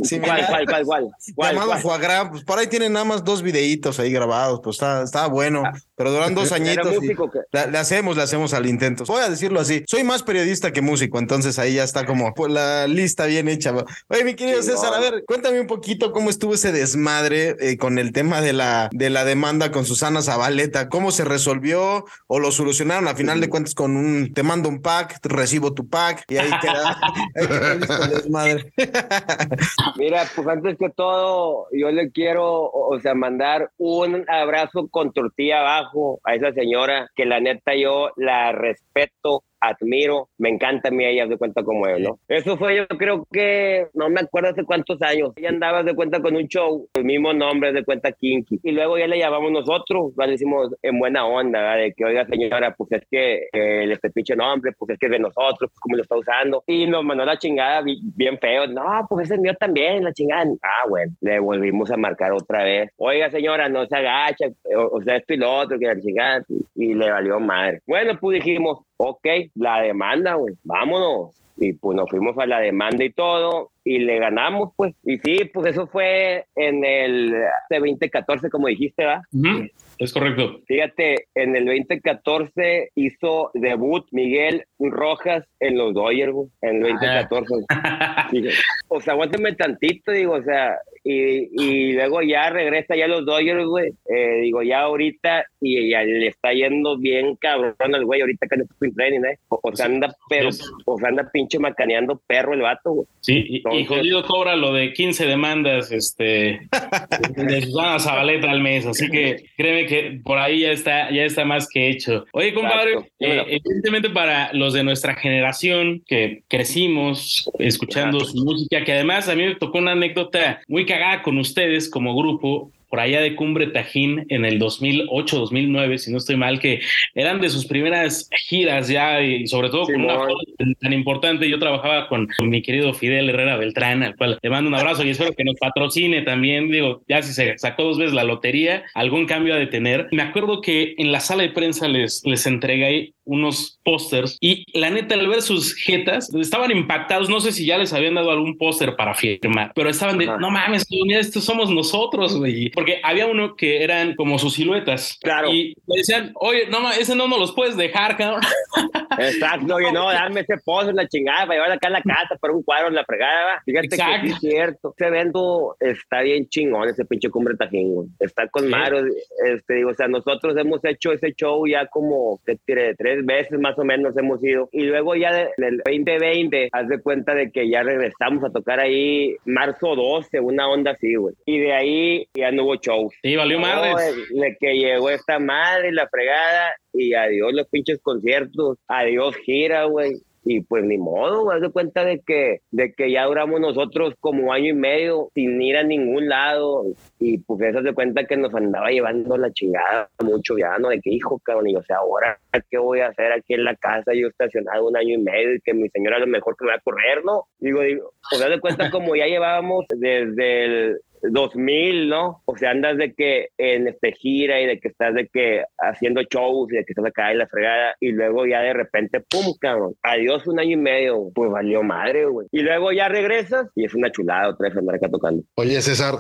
Sí, ¿Cuál, cuál, cuál, cuál? ¿Cuál, Llamado cuál? Pues por ahí tienen nada más dos videitos ahí grabados, pues está, está bueno, pero duran dos ¿Era añitos. que- la- le hacemos, le hacemos al intento. Voy a decirlo así, soy más periodista que músico, entonces ahí ya está como pues, la lista bien hecha. Oye, mi querido Sí, César, no. a ver, cuéntame un poquito cómo estuvo ese desmadre eh, con el tema de la, de la demanda con Susana Zabaleta, cómo se resolvió o lo solucionaron a final de cuentas con un, te mando un pack, recibo tu pack y ahí queda, desmadre. Mira, pues antes que todo, yo le quiero, o sea, mandar un abrazo con tortilla abajo a esa señora, que la neta yo la respeto, admiro, me encanta a mí ella de cuenta como él, ¿no? Eso fue yo creo que, no me acuerdo hace cuántos años, ella andaba de cuenta con un show, el mismo nombre de cuenta Kinky, y luego ya le llamamos nosotros, le decimos en buena onda, ¿verdad? de que oiga señora, pues es que eh, este pinche nombre, pues es que es de nosotros, pues cómo lo está usando, y nos mandó la chingada bi- bien feo, no, pues ese es mío también, la chingada, ah, bueno, le volvimos a marcar otra vez, oiga señora, no se agacha, o, o sea, esto y lo otro, que la chingada, y le valió madre. Bueno, pues dijimos, ok, la demanda, güey, vámonos. Y pues nos fuimos a la demanda y todo, y le ganamos, pues. Y sí, pues eso fue en el de 2014, como dijiste. Ujú, Es correcto. Fíjate, en el 2014 hizo debut Miguel Rojas en los Dodgers, güey, en el 2014. Dije, o sea, aguánteme tantito, digo, o sea, y, y luego ya regresa ya los Dodgers, güey. Eh, digo, ya ahorita, y ya le está yendo bien cabrón al güey, ahorita que el Spring Training, ¿eh? O, o sea, anda, pero, o sea, anda pinche macaneando perro el vato, güey. Sí, y, y Entonces- jodido cobra lo de 15 demandas este, de Susana Zabaleta al mes, así que créeme que por ahí ya está, ya está más que hecho. Oye, compadre, Exacto. Eh, evidentemente para los de nuestra generación que crecimos escuchando su música, que además a mí me tocó una anécdota muy cagada con ustedes como grupo. Por allá de Cumbre Tajín en el 2008-2009, si no estoy mal, que eran de sus primeras giras ya y sobre todo con una Simón. foto tan importante. Yo trabajaba con, con mi querido Fidel Herrera Beltrán, al cual le mando un abrazo y espero que nos patrocine también. Digo, ya si se sacó dos veces la lotería, algún cambio ha de tener. Me acuerdo que en la sala de prensa les, les entregué unos pósters y la neta al ver sus jetas estaban impactados no sé si ya les habían dado algún póster para firmar pero estaban de no mames estos somos nosotros güey porque había uno que eran como sus siluetas Claro. y me decían oye no ese no nos los puedes dejar cabrón Exacto, oye, no, dame ese pozo en la chingada para llevar acá a la casa para un cuadro en la fregada. Fíjate Exacto. que sí es cierto. Ese evento está bien chingón, ese pinche cumbre tajín. Está con Sí. Maro. Este, digo, o sea, nosotros hemos hecho ese show ya como, ¿qué tiré? Tres veces más o menos hemos ido. Y luego ya de- en el 2020, haz de cuenta de que ya regresamos a tocar ahí marzo 12, una onda así, güey. Y de ahí ya no hubo show. sí valió madres No, de que llegó esta madre y la fregada y adiós los pinches conciertos, adiós gira, güey. Y pues ni modo, haz de cuenta de que, de que ya duramos nosotros como año y medio sin ir a ningún lado. Y pues eso de cuenta que nos andaba llevando la chingada mucho ya, ¿no? De que hijo, cabrón, y o sea, ahora, ¿qué voy a hacer aquí en la casa? Yo estacionado un año y medio y que mi señora a lo mejor que me va a correr, ¿no? Digo, digo, o sea, de cuenta como ya llevábamos desde el 2000, ¿no? O sea, andas de que en este gira y de que estás de que haciendo shows y de que estás acá en la fregada y luego ya de repente, pum, cabrón, adiós un año y medio, pues valió madre, güey. Y luego ya regresas y es una chulada otra vez andar acá tocando. Oye, César,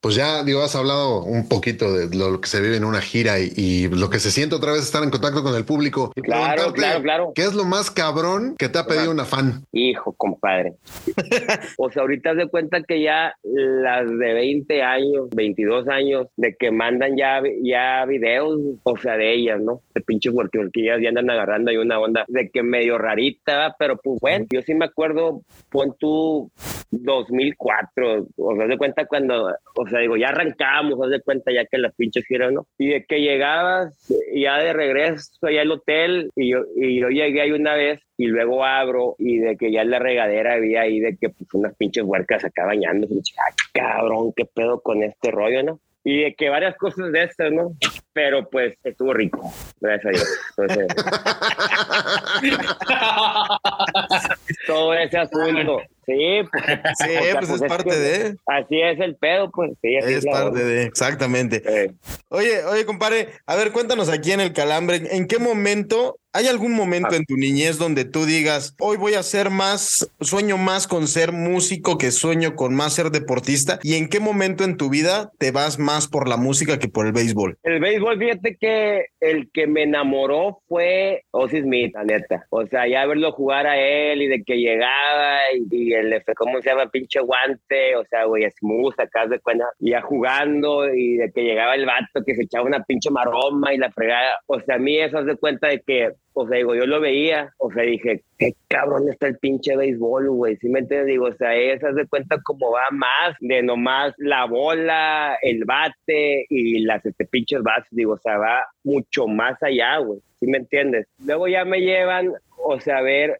pues ya, digo, has hablado un poquito de lo que se vive en una gira y, y lo que se siente otra vez estar en contacto con el público. Claro, claro, claro. ¿Qué es lo más cabrón que te ha pedido una fan? Hijo, compadre. o sea, ahorita de cuenta que ya las de 20 años, 22 años, de que mandan ya, ya videos, o sea, de ellas, ¿no? De pinches huerquillas ya andan agarrando ahí una onda de que medio rarita, pero pues bueno, yo sí me acuerdo, pon tú 2004, o sea, de cuenta cuando, o sea, digo, ya arrancamos, haz de cuenta ya que las pinches giras, ¿no? Y de que llegabas ya de regreso allá al hotel y yo, y yo llegué ahí una vez y luego abro y de que ya en la regadera había ahí de que pues unas pinches huercas acá bañándose. Y dije, "Ah, cabrón, qué pedo con este rollo, ¿no? Y de que varias cosas de estas, ¿no? Pero pues estuvo rico, gracias a Dios. Entonces, todo ese asunto. Sí, pues, Sí, o sea, pues es es parte que de. Así es el pedo, pues. Sí, así Es parte de, exactamente. Oye, oye, compadre, a ver, cuéntanos aquí en el Calambre, ¿en qué momento, hay algún momento en tu niñez donde tú digas, hoy voy a ser más, sueño más con ser músico que sueño con más ser deportista? ¿Y en qué momento en tu vida te vas más por la música que por el béisbol? El béisbol, fíjate que el que me enamoró fue Ozzy Smith, la neta. O sea, ya verlo jugar a él y de que llegaba y, y el, ¿cómo se llama? Pinche guante, o sea, güey, smooth, acá de cuenta, ya jugando y de que llegaba el vato que se echaba una pinche maroma y la fregada. O sea, a mí eso haz de cuenta de que, o sea, digo, yo lo veía, o sea, dije, qué cabrón está el pinche béisbol, güey, ¿sí me entiendes? Digo, o sea, eso haz de cuenta como va más de nomás la bola, el bate y las este, pinches bases, digo, o sea, va mucho más allá, güey, ¿sí me entiendes? Luego ya me llevan, o sea, a ver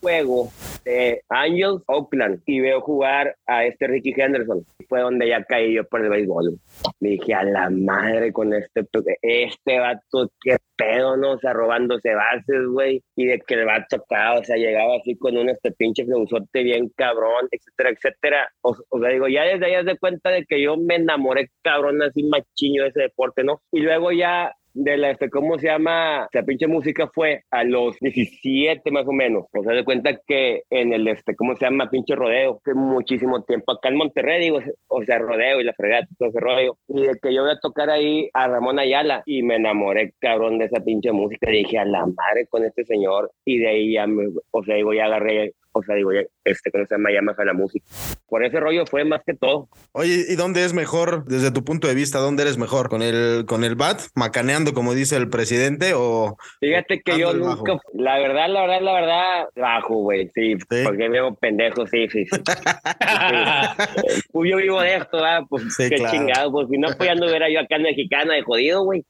juego de Angels Oakland y veo jugar a este Ricky Henderson. Fue donde ya caí yo por el béisbol. Me dije, a la madre con este, este vato, qué pedo, ¿no? O sea, robándose bases, güey. Y de que el vato acá, o sea, llegaba así con un este pinche fleusote bien cabrón, etcétera, etcétera. O, o sea, digo, ya desde ahí de cuenta de que yo me enamoré cabrón así machiño de ese deporte, ¿no? Y luego ya de la, este, ¿cómo se llama? La pinche música fue a los 17 más o menos. O sea, de cuenta que en el, este, ¿cómo se llama? Pinche rodeo. Hace muchísimo tiempo acá en Monterrey, digo, o sea, rodeo y la fregata, todo ese rollo. Y de que yo voy a tocar ahí a Ramón Ayala y me enamoré, cabrón, de esa pinche música. Dije, a la madre con este señor. Y de ahí ya me, o sea, digo, ya agarré, o sea, digo, este, ¿cómo se llama? Me fue la música. Por ese rollo fue más que todo. Oye, ¿y dónde es mejor, desde tu punto de vista, dónde eres mejor? ¿Con el, con el bat, macaneando como dice el presidente, o Fíjate que yo nunca, bajo. la verdad, la verdad, la verdad, bajo, güey, sí, porque me veo pendejo, sí, sí, sí. Sí. Pues yo vivo de esto, ¿verdad? Pues Sí, qué claro. chingado, pues si no, pues ya anduviera yo acá en Mexicana de jodido, güey.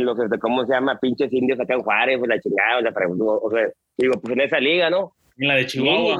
Los, este, ¿cómo se llama? Pinches indios acá en Juárez, pues la chingada, la fregada, o sea, digo, pues en esa liga, ¿no? En la de Chihuahua.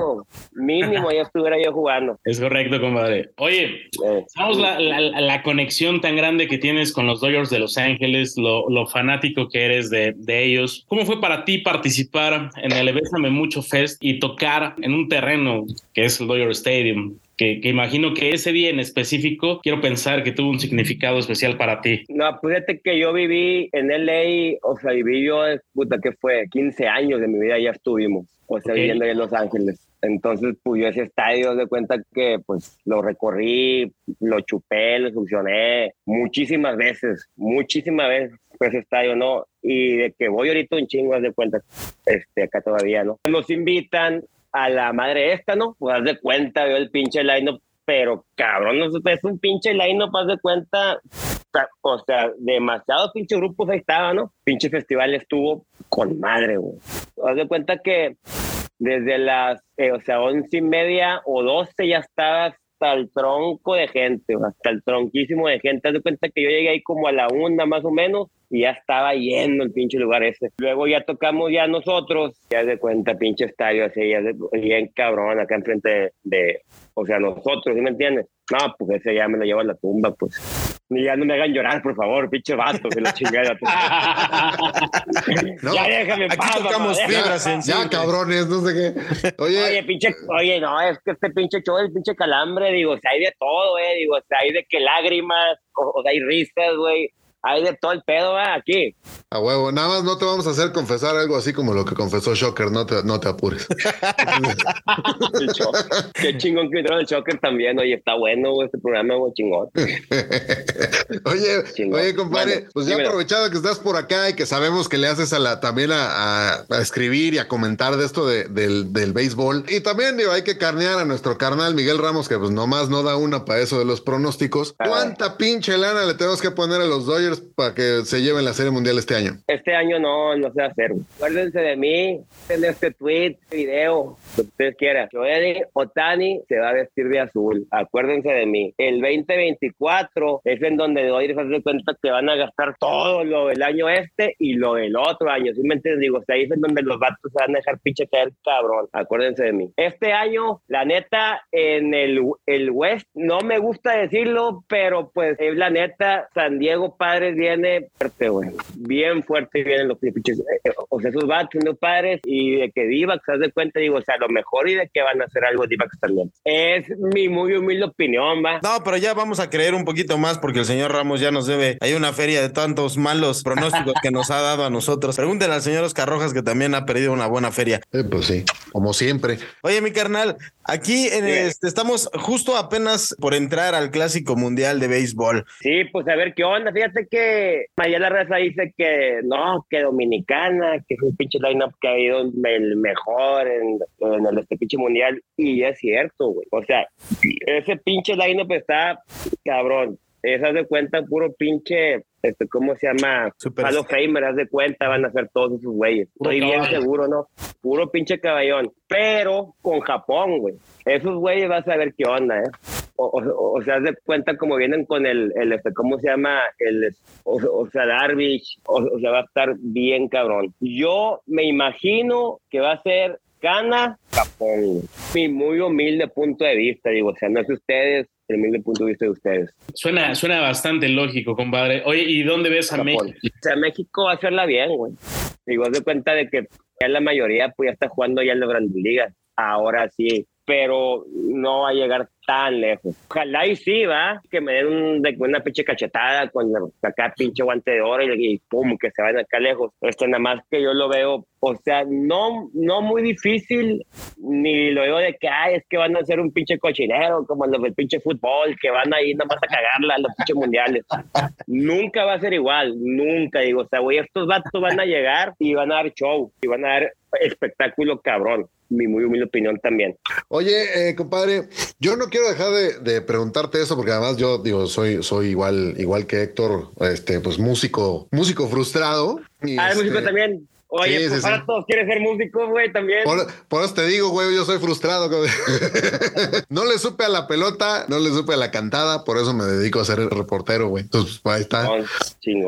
Mínimo, mínimo ya estuviera yo jugando. Es correcto, compadre. Oye, Eh, sabemos la, la- la conexión tan grande que tienes con los Dodgers de Los Ángeles, lo, lo fanático que eres de, de ellos. ¿Cómo fue para ti participar en el Bésame Mucho Fest y tocar en un terreno que es el Dodger Stadium? Que, que imagino que ese día en específico, quiero pensar que tuvo un significado especial para ti. No, pues fíjate que yo viví en LA, o sea, viví yo, puta, ¿qué fue? 15 años de mi vida ya estuvimos, o sea, Ok. viviendo en Los Ángeles. Entonces, pues yo ese estadio, de cuenta que pues lo recorrí, lo chupé, lo succioné muchísimas veces, muchísimas veces fue ese estadio, ¿no? Y de que voy ahorita un chingo, haz de cuenta, este, acá todavía, ¿no? Nos invitan a la madre esta, ¿no? Pues haz de cuenta, veo el pinche line pero cabrón, es un pinche line-up, haz de cuenta, o sea, demasiados pinches grupos ahí estaba, ¿no? Pinche festival estuvo con madre, güey. Haz de cuenta que desde las, eh, o sea, once y media o doce ya estaba hasta el tronco de gente, hasta el tronquísimo de gente. Haz de cuenta que yo llegué ahí como a la una más o menos y ya estaba lleno el pinche lugar ese. Luego ya tocamos ya nosotros, ya de cuenta, pinche estadio así, ya de, bien cabrón, acá enfrente de, de- o sea, nosotros, ¿sí me entiendes? No, pues ese ya me lo llevo a la tumba, pues. Ya no me hagan llorar, por favor, pinche vato, que la chingada. No, ya déjame aquí paz, tocamos déjame. Ya, cabrones, no sé qué. Oye, Oye, pinche, oye, no, es que este pinche show, el pinche calambre, digo, o sea, hay de todo, eh, digo, o sea, hay de que lágrimas, o, o sea, hay risas, güey, hay de todo el pedo ¿va? aquí. A huevo, nada más no te vamos a hacer confesar algo así como lo que confesó Shocker, no te, no te apures. Qué chingón que entró el Shocker también, oye, está bueno güey, este programa, güey, chingón. Oye, Chingón. oye, compadre, Vale, pues ya aprovechado que estás por acá y que sabemos que le haces a la, también a, a- a escribir y a comentar de esto de- del, del béisbol. Y también, digo, hay que carnear a nuestro carnal Miguel Ramos, que pues nomás no da una para eso de los pronósticos. ¿Cuánta pinche lana le tenemos que poner a los Dodgers para que se lleven la Serie Mundial este año? Este año no, no se va a hacer. Acuérdense de mí, en este tweet, este video, lo que ustedes quieran. Joel Otani se va a vestir de azul. Acuérdense de mí. El 2024 es en donde Dodgers hace cuenta que van a gastar todo lo del año este y lo del otro año. ¿Sí me entiendes? Digo, ahí es en donde los vatos se van a dejar pinche caer cabrón. Acuérdense de mí. Este año, la neta, en el, el West, no me gusta decirlo, pero pues es la neta, San Diego Padres viene fuerte, güey. Bien fuerte vienen los pinches. eh, O sea, esos vatos los padres y de que Divac se de cuenta, digo, o sea, lo mejor y de que van a hacer algo Divac también. Es mi muy humilde opinión, va. No, pero ya vamos a creer un poquito más porque el señor Ramos ya nos debe. Hay una feria de tantos malos pronósticos que nos ha dado a nosotros. Pregúntenle al señor Oscar Rojas que también ha perdido una buena feria. Eh, pues sí, como siempre. Oye, mi carnal, aquí en este, estamos justo apenas por entrar al Clásico Mundial de Béisbol. Sí, pues a ver qué onda. Fíjate que María La Raza dice que no, que Dominicana, que es un pinche lineup que ha ido el mejor en, en el este pinche mundial. Y es cierto, güey. O sea, ese pinche lineup está cabrón. Esas de cuenta, puro pinche, este, ¿cómo se llama? Super- Famer, haz de cuenta, van a ser todos esos güeyes. Estoy bien seguro, ¿no? Puro pinche caballón. Pero con Japón, güey. Esos güeyes vas a ver qué onda, ¿eh? O, o, o sea, de cuenta como vienen con el, el este, ¿cómo se llama? El, o, o sea, Darvish, o, sea, va a estar bien cabrón. Yo me imagino que va a ser Cana, Japón. Mi muy humilde punto de vista, digo, o sea, no es de ustedes, el humilde punto de vista de ustedes. Suena, suena bastante lógico, compadre. Oye, ¿y dónde ves a Japón. México? O sea, México va a hacerla bien, güey. Digo, de cuenta de que ya la mayoría pues ya está jugando ya en las grandes ligas. Ahora sí, pero no va a llegar tan lejos. Ojalá y sí, va, que me den un- de- una pinche cachetada con acá pinche guante de oro y, y pum, que se vayan acá lejos. Esto nada más que yo lo veo, o sea, no, no muy difícil, ni lo veo de que, ay, es que van a hacer un pinche cochinero como los del pinche fútbol, que van a ir nada más a cagarla a los pinches mundiales. Nunca va a ser igual, nunca, digo, o sea, güey, estos vatos van a llegar y van a dar show, y van a dar espectáculo cabrón. Mi muy humilde opinión también. Oye, eh, compadre, yo no quiero dejar de, de preguntarte eso porque además yo digo soy soy igual igual que Héctor, este pues músico músico frustrado. y, Ah, el este, músico también. Oye, sí, pues sí, sí. todos quieren ser músicos, güey, también. Por, por eso te digo, güey, yo soy frustrado. no le supe a la pelota, no le supe a la cantada, por eso me dedico a ser reportero, güey. Entonces, pues, ahí está.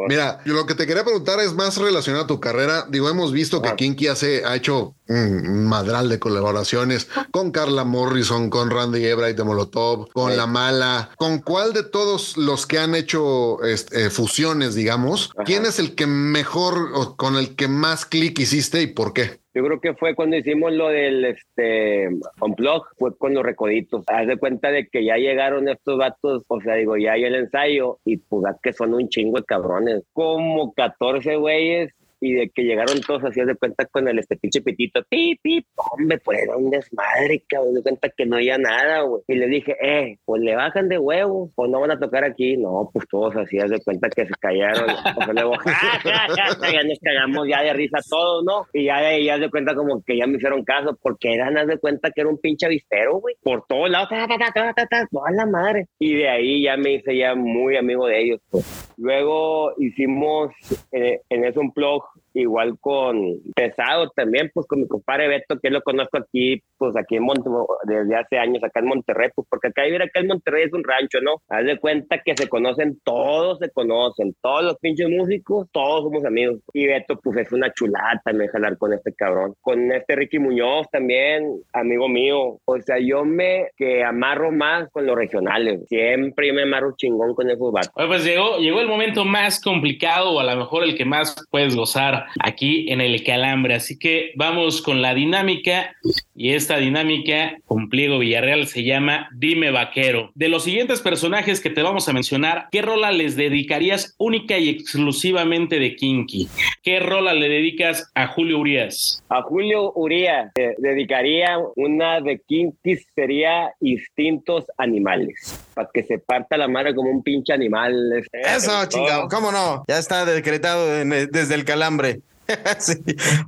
Mira, yo lo que te quería preguntar es más relacionado a tu carrera. Digo, hemos visto que Ah. Kinky hace, ha hecho un madral de colaboraciones con Carla Morrison, con Randy Ebright de Molotov, con Sí. La Mala. ¿Con cuál de todos los que han hecho este, eh, fusiones, digamos, Ajá. quién es el que mejor o con el que más clic hiciste y por qué? Yo creo que fue cuando hicimos lo del este unplug, fue con los recoditos. Haz de cuenta de que ya llegaron estos vatos, o sea, digo, ya hay el ensayo y pues que son un chingo de cabrones. Como 14 güeyes y de que llegaron todos así de cuenta con el este pinche pitito, pip, pip, hombre, pues era un desmadre, cabrón, de cuenta que no había nada, güey. Y le dije, eh, pues le bajan de huevos, o no van a tocar aquí. No, pues todos así, de cuenta que se callaron. Sea, luego, ja, ja, ja, ya nos cagamos ya de risa todos, ¿no? Y ya de haz de cuenta como que ya me hicieron caso, porque eran, haz de cuenta que era un pinche avistero, güey. Por todos lados, ta, ta, ta, ta, ta, toda la madre. Y de ahí ya me hice ya muy amigo de ellos, pues. Luego hicimos eh, en ese un blog igual con Pesado también, pues con mi compadre Beto, que lo conozco aquí, pues aquí en Monte, desde hace años acá en Monterrey, pues porque acá vivir acá en Monterrey es un rancho, ¿no? Haz de cuenta que se conocen, todos se conocen, todos los pinches músicos, todos somos amigos. Y Beto, pues es una chulata también jalar con este cabrón. Con este Ricky Muñoz también, amigo mío. O sea, yo me que amarro más con los regionales. Siempre yo me amarro chingón con esos vatos. Pues llegó, llegó el momento más complicado o a lo mejor el que más puedes gozar aquí en el Calambre. Así que vamos con la dinámica y esta dinámica con Pliego Villarreal se llama Dime Vaquero. De los siguientes personajes que te vamos a mencionar, ¿qué rola les dedicarías única y exclusivamente de Kinky? ¿Qué rola le dedicas a Julio Urias? A Julio Urias eh, dedicaría una de Kinky, sería Instintos Animales. Para que se parta la madre como un pinche animal. este, Eso, chingado, ¿cómo no? Ya está decretado en- desde el calambre. Sí.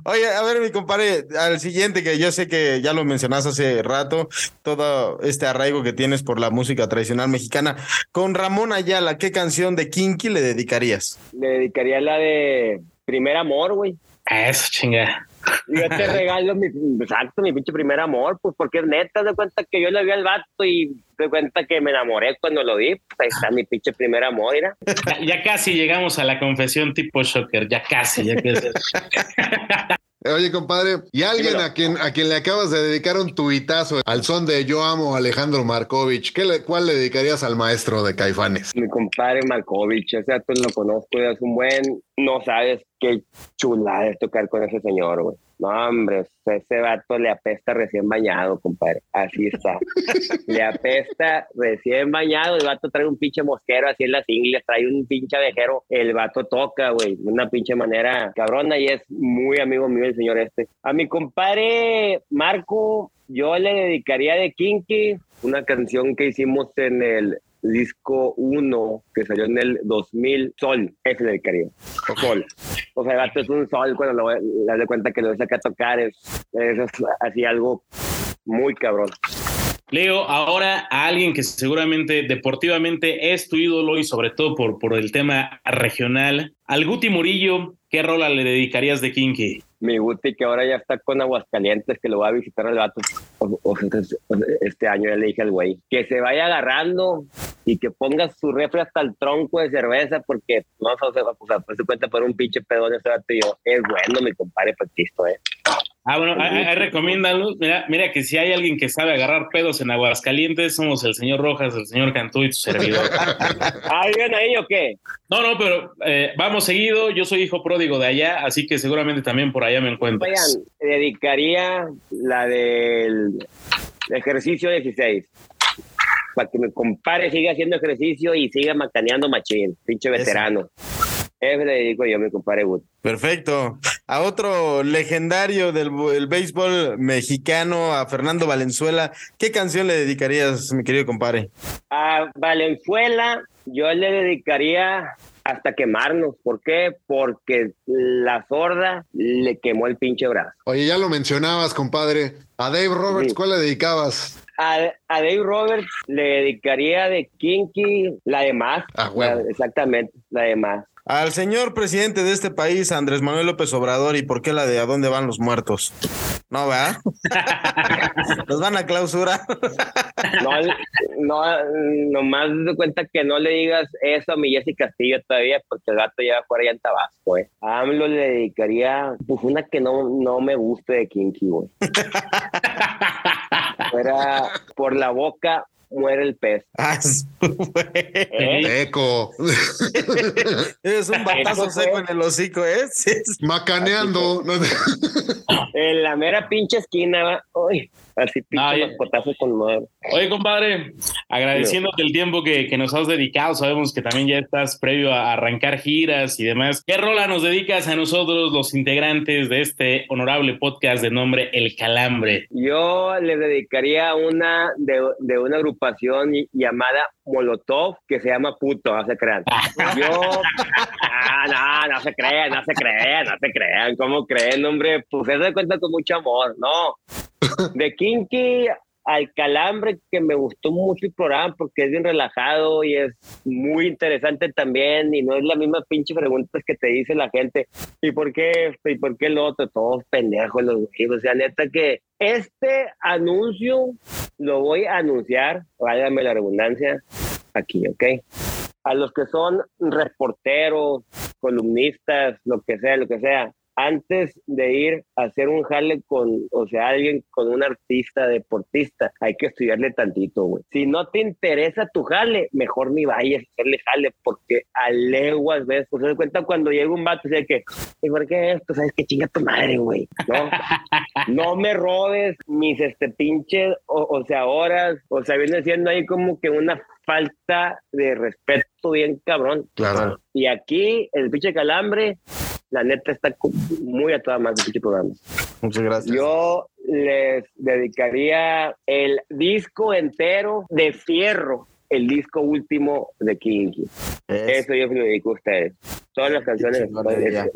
Oye, a ver, mi compadre, al siguiente que yo sé que ya lo mencionaste hace rato, todo este arraigo que tienes por la música tradicional mexicana. Con Ramón Ayala, ¿qué canción de Kinky le dedicarías? Le dedicaría la de Primer Amor, güey. A eso, chinga. Yo te regalo mi, exacto, mi pinche primer amor, pues porque es neta, de cuenta que yo le vi al vato y de cuenta que me enamoré cuando lo vi. Pues ahí está mi pinche primer amor, mira. Ya, ya casi llegamos a la confesión tipo shocker, ya casi, ya casi. Oye, compadre, ¿y alguien a quien, a quien le acabas de dedicar un tuitazo al son de Yo amo a Alejandro Markovich? ¿Qué le, ¿Cuál le dedicarías al maestro de Caifanes? Mi compadre Malkovich, o sea, tú lo conozco, es un buen, no sabes qué chulada es tocar con ese señor, güey. No, hombre, ese vato le apesta recién bañado, compadre. Así está. le apesta recién bañado. El vato trae un pinche mosquero así en las ingles, trae un pinche abejero. El vato toca, güey, de una pinche manera cabrona y es muy amigo mío el señor este. A mi compadre Marco, yo le dedicaría de Kinky una canción que hicimos en el disco 1 que salió en el 2000, Sol, ese le dedicaría. Sol. O sea, el vato es un sol cuando lo, le das de cuenta que lo saca a tocar, es, es así algo muy cabrón. Leo, ahora a alguien que seguramente deportivamente es tu ídolo y sobre todo por, por el tema regional, al Guti Murillo, ¿qué rola le dedicarías de Kinky? Mi Guti que ahora ya está con Aguascalientes, que lo va a visitar al vato o- o- o- este año, ya le dije al güey, que se vaya agarrando y que ponga su refri hasta el tronco de cerveza, porque no se va a pues, se cuenta por un pinche pedón ese vato y yo, es bueno mi compadre Patisto, eh. Ah, bueno, ahí, recomiéndalo. Mira, mira que si hay alguien que sabe agarrar pedos en Aguascalientes, somos el señor Rojas, el señor Cantú y tu servidor. ¿Ah, viven ahí o qué? No, no, pero eh, vamos seguido. Yo soy hijo pródigo de allá, así que seguramente también por allá me encuentras. Vayan, dedicaría la del ejercicio 16. Para que mi compadre siga haciendo ejercicio y siga macaneando machín, pinche veterano. Eso le dedico yo a mi compadre Wood. Perfecto. A otro legendario del el béisbol mexicano, a Fernando Valenzuela, ¿qué canción le dedicarías, mi querido compadre? A Valenzuela yo le dedicaría hasta quemarnos. ¿Por qué? Porque la sorda le quemó el pinche brazo. Oye, ya lo mencionabas, compadre. A Dave Roberts, Sí. ¿cuál le dedicabas? A, a Dave Roberts le dedicaría de Kinky la de más. Ah. La- exactamente, la de más. Al señor presidente de este país, Andrés Manuel López Obrador, ¿y por qué la de a dónde van los muertos? No, ¿verdad? Los van a clausurar. No, no, nomás de cuenta que no le digas eso a mi Jessy Castillo todavía, porque el gato ya va a jugar allá en Tabasco, eh. A AMLO le dedicaría, pues una que no, no me guste de Kinky, güey. Era por la boca muere el pez. Ah, es- ¿eh? Eco. Es un batazo seco en el hocico, ¿eh? Sí, sí. Macaneando. En la mera pinche esquina, va. Uy, así No, ya- mascotazo con madre. Oye, compadre, agradeciéndote el tiempo que, que nos has dedicado, sabemos que también ya estás previo a arrancar giras y demás. ¿Qué rola nos dedicas a nosotros, los integrantes de este honorable podcast de nombre El Calambre? Yo le dedicaría una de, de una agrupación llamada Molotov que se llama Puto, no se crean. Yo, ah, no, no se crean, no se crean, no se crean, ¿cómo creen, hombre? Pues se da cuenta con mucho amor, no. De Kinky al Calambre, que me gustó mucho el programa porque es bien relajado y es muy interesante también y no es la misma pinche preguntas que te dice la gente. ¿Y por qué esto? ¿Y por qué lo otro? Todos pendejos los güeyes. O sea, neta que este anuncio lo voy a anunciar, válgame la redundancia, aquí, ¿ok? A los que son reporteros, columnistas, lo que sea, lo que sea, antes de ir a hacer un jale con, o sea, alguien con un artista, deportista, hay que estudiarle tantito, güey. Si no te interesa tu jale, mejor ni vayas a hacerle jale, porque a leguas ves, pues se cuenta cuando llega un vato, o sea que, ¿y por qué esto? ¿Sabes qué chinga tu madre, güey? No, no me robes mis este pinches, o, o sea, horas, o sea, viene siendo ahí como que una falta de respeto bien cabrón. Claro. Y aquí el pinche calambre, la neta está muy a toda más de pinche programa. Muchas gracias. Yo les dedicaría el disco entero de Fierro, el disco último de Kinky. Eso yo se lo dedico a ustedes. Todas las canciones están- están.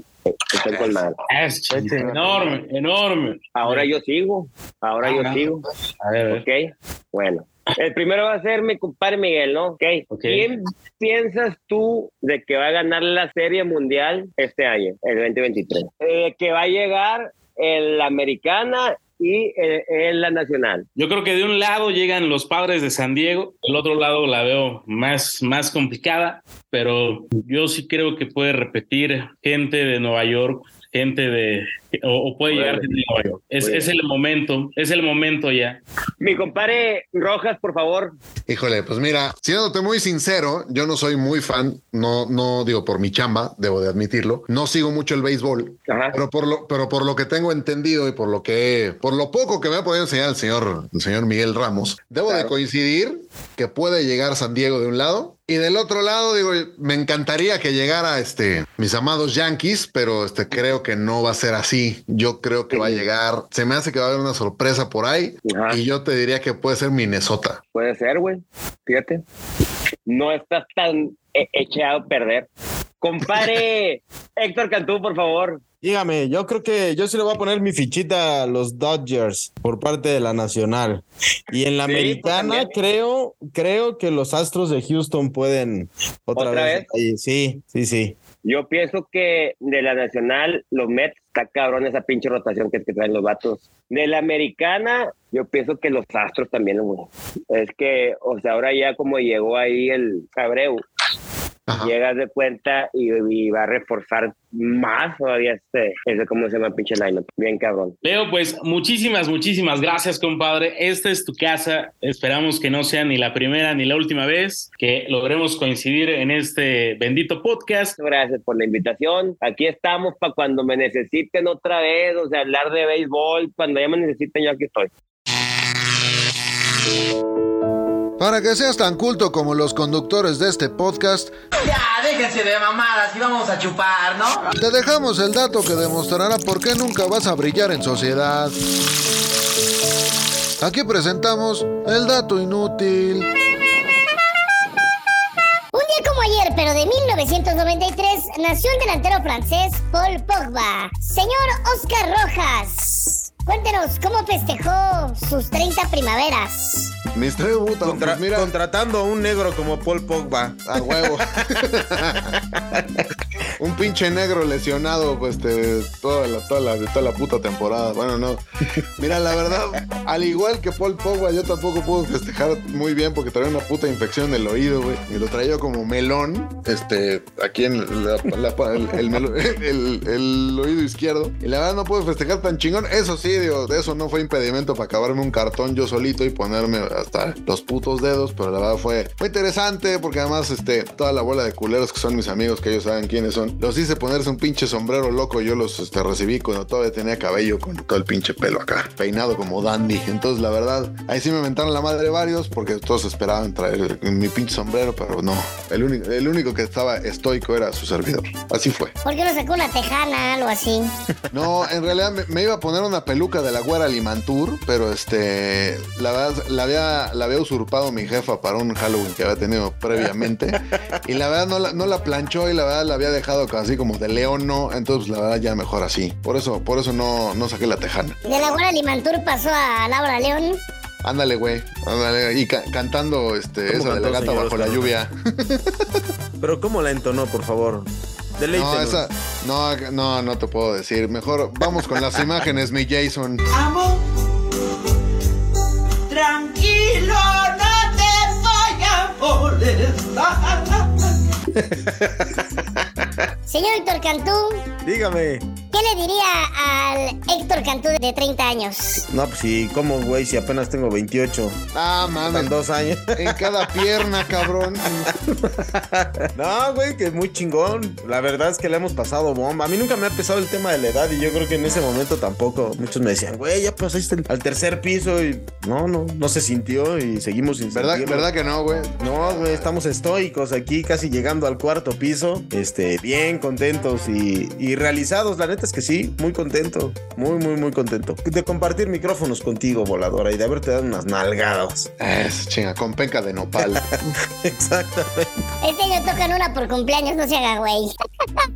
Es enorme, enorme. Ahora yo sigo, ahora yo Ajá. sigo. A ver. Ok, bueno. El primero va a ser mi compadre Miguel, ¿no? Ok. Ok. ¿Quién piensas tú de que va a ganar la Serie Mundial este año, el 2023? Eh, que va a llegar el Americana y el, el la Nacional. Yo creo que de un lado llegan los padres de San Diego, del otro lado la veo más, más complicada, pero yo sí creo que puede repetir gente de Nueva York, gente de... o, o puede llegar Órale. gente de Nueva York. Es, el momento, es el momento ya. Mi compadre Rojas, por favor. Híjole, pues mira, siéndote muy sincero, yo no soy muy fan, no, no digo por mi chamba, debo de admitirlo. No sigo mucho el béisbol, Ajá. pero por lo, pero por lo que tengo entendido y por lo que, por lo poco que me ha podido enseñar el señor, el señor Miguel Ramos, debo de coincidir que puede llegar San Diego de un lado y del otro lado, digo, me encantaría que llegara este, mis amados Yankees, pero este, creo que no va a ser así. Yo creo que va a llegar, se me hace que va a haber una sorpresa por ahí Ajá. y yo te diría que puede ser Minnesota. Puede ser, güey. Fíjate. No estás tan e- echado a perder. Compadre Héctor Cantú, por favor. Dígame, yo creo que yo sí le voy a poner mi fichita a los Dodgers por parte de la Nacional. Y en la Sí, americana pues, creo, creo que los Astros de Houston pueden otra, ¿Otra vez. Sí, sí, sí. Yo pienso que de la nacional, los Mets, está cabrón esa pinche rotación que, que traen los vatos. De la americana, yo pienso que los Astros también, güey. Es que, o sea, ahora ya como llegó ahí el Abreu, Ajá. llegas de cuenta y, y va a reforzar más todavía este, ese, ¿cómo se llama pinche lineup? Bien cabrón. Leo, pues muchísimas, muchísimas gracias, compadre. Esta es tu casa. Esperamos que no sea ni la primera ni la última vez que logremos coincidir en este bendito podcast. Gracias por la invitación. Aquí estamos para cuando me necesiten otra vez, o sea, hablar de béisbol, cuando ya me necesiten, yo aquí estoy. Para que seas tan culto como los conductores de este podcast, Ya, déjense de mamadas y vamos a chupar, ¿no? te dejamos el dato que demostrará por qué nunca vas a brillar en sociedad. Aquí presentamos el dato inútil. Un día como ayer, pero de 1993, nació el delantero francés Paul Pogba. Señor Oscar Rojas, cuéntenos cómo festejó sus 30 primaveras. Mis tres putas, Contra- pues mira, Contratando a un negro como Paul Pogba. a huevo. Un pinche negro lesionado, pues, este, toda la, toda la, toda la puta temporada. Bueno, no. Mira, la verdad, al igual que Paul Pogba, yo tampoco puedo festejar muy bien porque traía una puta infección del oído, güey. Y lo traía como melón, este, aquí en el, oído izquierdo. Y la verdad no puedo festejar tan chingón. Eso sí, digo, eso no fue impedimento para acabarme un cartón yo solito y ponerme hasta los putos dedos. Pero la verdad fue, fue interesante porque además, este, toda la bola de culeros que son mis amigos, que ellos saben quiénes son, los hice ponerse un pinche sombrero loco. Yo los este, recibí cuando todavía tenía cabello con todo el pinche pelo acá, peinado como dandy. Entonces, la verdad, ahí sí me mentaron la madre varios porque todos esperaban traer mi pinche sombrero, pero no. El único, el único que estaba estoico era su servidor. Así fue. ¿Por qué no sacó una tejana, algo así? No, en realidad me, me iba a poner una peluca de la güera Limantur, pero este, la verdad, la había, la había usurpado mi jefa para un Halloween que había tenido previamente. y la verdad no la, no la planchó y la verdad la había dejado así como de león, no. Entonces la verdad ya mejor así. Por eso, por eso no, no saqué la tejana. De la buena Limantur pasó a Laura León. Ándale, güey. Ándale. Y ca- cantando este, ¿Cómo esa de la gata bajo la lluvia. Pero ¿cómo la entonó, por favor? No, esa, no, no, no te puedo decir. Mejor vamos con las imágenes, mi Jason. Amor, tranquilo, no te voy a molestar. Señor Héctor Cantú, Dígame. ¿Qué le diría al Héctor Cantú de 30 años? No, pues sí, ¿cómo, güey? Si apenas tengo 28. Ah, En mames. dos años. En cada pierna, cabrón. No, güey, que es muy chingón. La verdad es que le hemos pasado bomba. A mí nunca me ha pesado el tema de la edad y yo creo que en ese momento tampoco. Muchos me decían, güey, ya pasaste al tercer piso y no, no, no se sintió y seguimos sin ¿Verdad, sentirlo. ¿Verdad que no, güey? No, güey, estamos estoicos aquí, casi llegando al cuarto piso. Este, bien contentos y, y realizados. La neta es que sí, muy contento. Muy, muy, muy contento. De compartir micrófonos contigo, voladora, y de haberte dado unas nalgadas. Es chinga, con penca de nopal. Exactamente. Este año tocan una por cumpleaños, no se haga güey.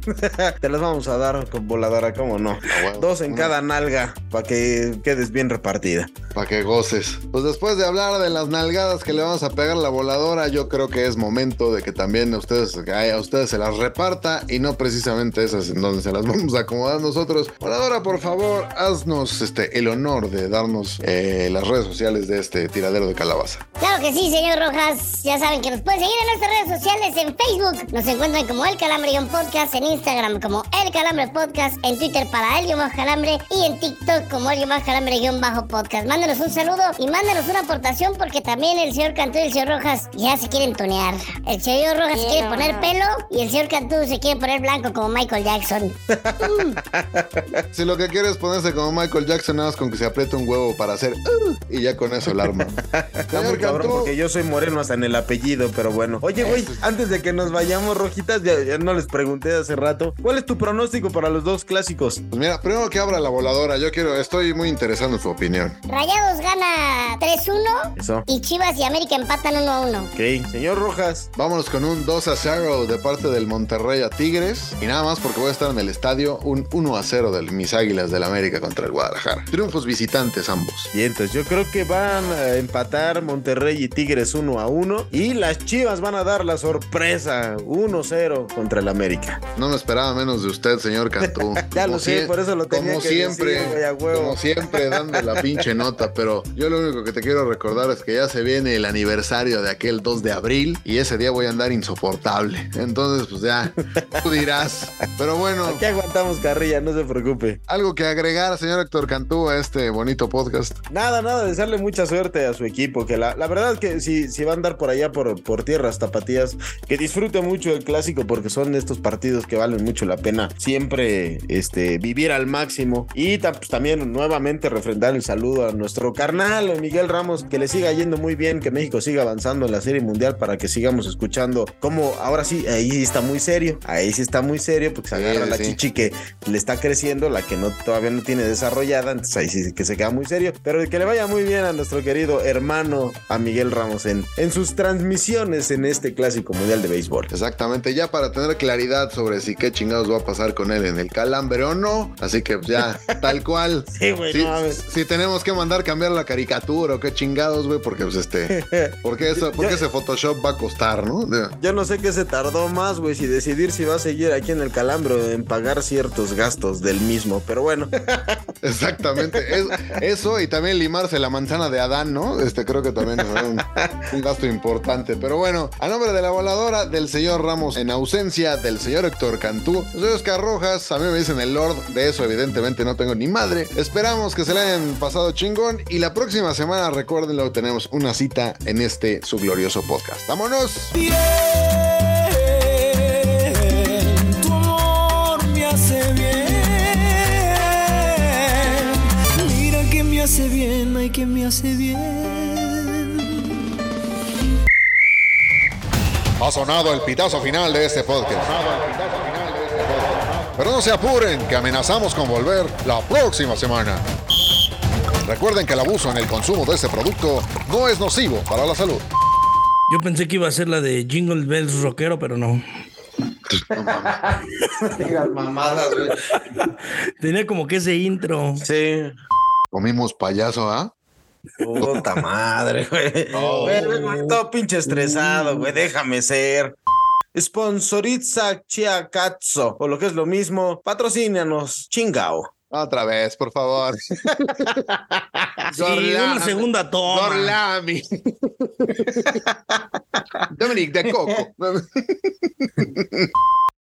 Te las vamos a dar con voladora, ¿cómo no? Dos en Una. cada nalga para que quedes bien repartida. Para que goces. Pues después de hablar de las nalgadas que le vamos a pegar a la voladora, yo creo que es momento de que también a ustedes, a ustedes se las reparta y no precisamente esas en donde se las vamos a acomodar nosotros. Voladora, por favor, haznos este, el honor de darnos eh, las redes sociales de este tiradero de calabaza. Claro que sí, señor Rojas. Ya saben que nos pueden seguir en nuestras redes sociales en Facebook. Nos encuentran como El Calambre-Podcast, en Instagram como El Calambre Podcast, en Twitter para El Más Calambre y en TikTok como El Más Calambre-Podcast. Mándenos un saludo y mándenos una aportación porque también el señor Cantú y el señor Rojas ya se quieren tonear. El señor Rojas se quiere poner pelo y el señor Cantú se quiere poner blanco como Michael Jackson. Si lo que quieres es ponerse como Michael Jackson, nada más con que se apriete un huevo para hacer "Uh", y ya con eso el arma. Está muy Señor cabrón Cantú, porque yo soy moreno hasta en el apellido, pero bueno. Oye, güey, antes de que nos vayamos, rojitas, ya, ya no les pregunté hace rato. ¿Cuál es tu pronóstico para los dos clásicos? Pues mira, primero que abra la voladora, yo quiero, estoy muy interesado en su opinión. Rayados gana 3-1 Eso. y Chivas y América empatan 1-1. Ok, señor Rojas. Vámonos con un 2 a 0 de parte del Monterrey a Tigres. Y nada más porque voy a estar en el estadio, un 1 a 0 de mis águilas del América contra el Guadalajara. Triunfos visitantes ambos. Y entonces yo creo que van a empatar Monterrey y Tigres 1 a 1. Y las Chivas van a dar la sorpresa 1-0 contra el América. No me esperaba menos de usted, señor Cantú. Ya Como lo sé, por eso lo tenía Como que siempre, decir, como siempre, dando la pinche nota. Pero yo lo único que te quiero recordar es que ya se viene el aniversario de aquel 2 de abril. Y ese día voy a andar insoportable. Entonces, pues ya, tú dirás. Pero bueno. Aquí aguantamos carrilla, no se preocupe. Algo que agregar, señor Héctor Cantú, a este bonito podcast. Nada, nada, desearle mucha suerte a su equipo. Que la, la verdad es que si, si va a andar por allá por, por tierras tapatías, que disfrute mucho el clásico porque son estos partidos que valen mucho la pena siempre este, vivir al máximo. Y pues, también nuevamente refrendar el saludo a nuestro carnal Miguel Ramos, que le siga yendo muy bien, que México siga avanzando en la serie mundial para que sigamos escuchando como ahora sí, ahí sí está muy serio, ahí sí está muy serio porque se agarra sí, la sí. chichi que le está creciendo, la que no todavía no tiene desarrollada, entonces ahí sí que se queda muy serio. Pero que le vaya muy bien a nuestro querido hermano, a Miguel Ramos, en, en sus transmisiones en este clásico mundial de béisbol. Exactamente, ya para tener claridad sobre si qué chingados va a pasar con él en el calambre o no. Así que ya, tal cual. Sí, güey, Si, no mames. si tenemos que mandar cambiar la caricatura o qué chingados, güey, porque pues este. Porque, eso, porque Yo- ese Photoshop va a costar, ¿no? Yo no sé qué se tardó más, güey, si decidir si va a seguir aquí en el calambro o en pagar ciertos gastos del mismo, pero bueno. Exactamente. Es- eso y también limarse la manzana de Adán, ¿no? Este creo que también es un, un gasto importante. Pero bueno, a nombre de la voladora, del señor Ramos en ausencia, del señor Héctor Cantú, yo soy Oscar Rojas, a mí me dicen el Lord, de eso evidentemente no tengo ni madre. Esperamos que se le hayan pasado chingón y la próxima semana, recuérdenlo, tenemos una cita en este su glorioso podcast. ¡Vámonos! Tu hace bien, ay que me hace bien. Ha sonado el pitazo final de este podcast. Pero no se apuren, que amenazamos con volver la próxima semana. Recuerden que el abuso en el consumo de este producto no es nocivo para la salud. Yo pensé que iba a ser la de Jingle Bells Rockero, pero no. Digas mamadas, güey. Tenía como que ese intro. Sí. Comimos payaso, ¿ah? Puta madre, güey. Güey, todo pinche estresado, güey. Déjame ser. Sponsoriza Chiacazzo, o lo que es lo mismo, patrocínanos, chingao. Otra vez, por favor. Sí, una segunda toma. Gorlami. Dominic de Coco.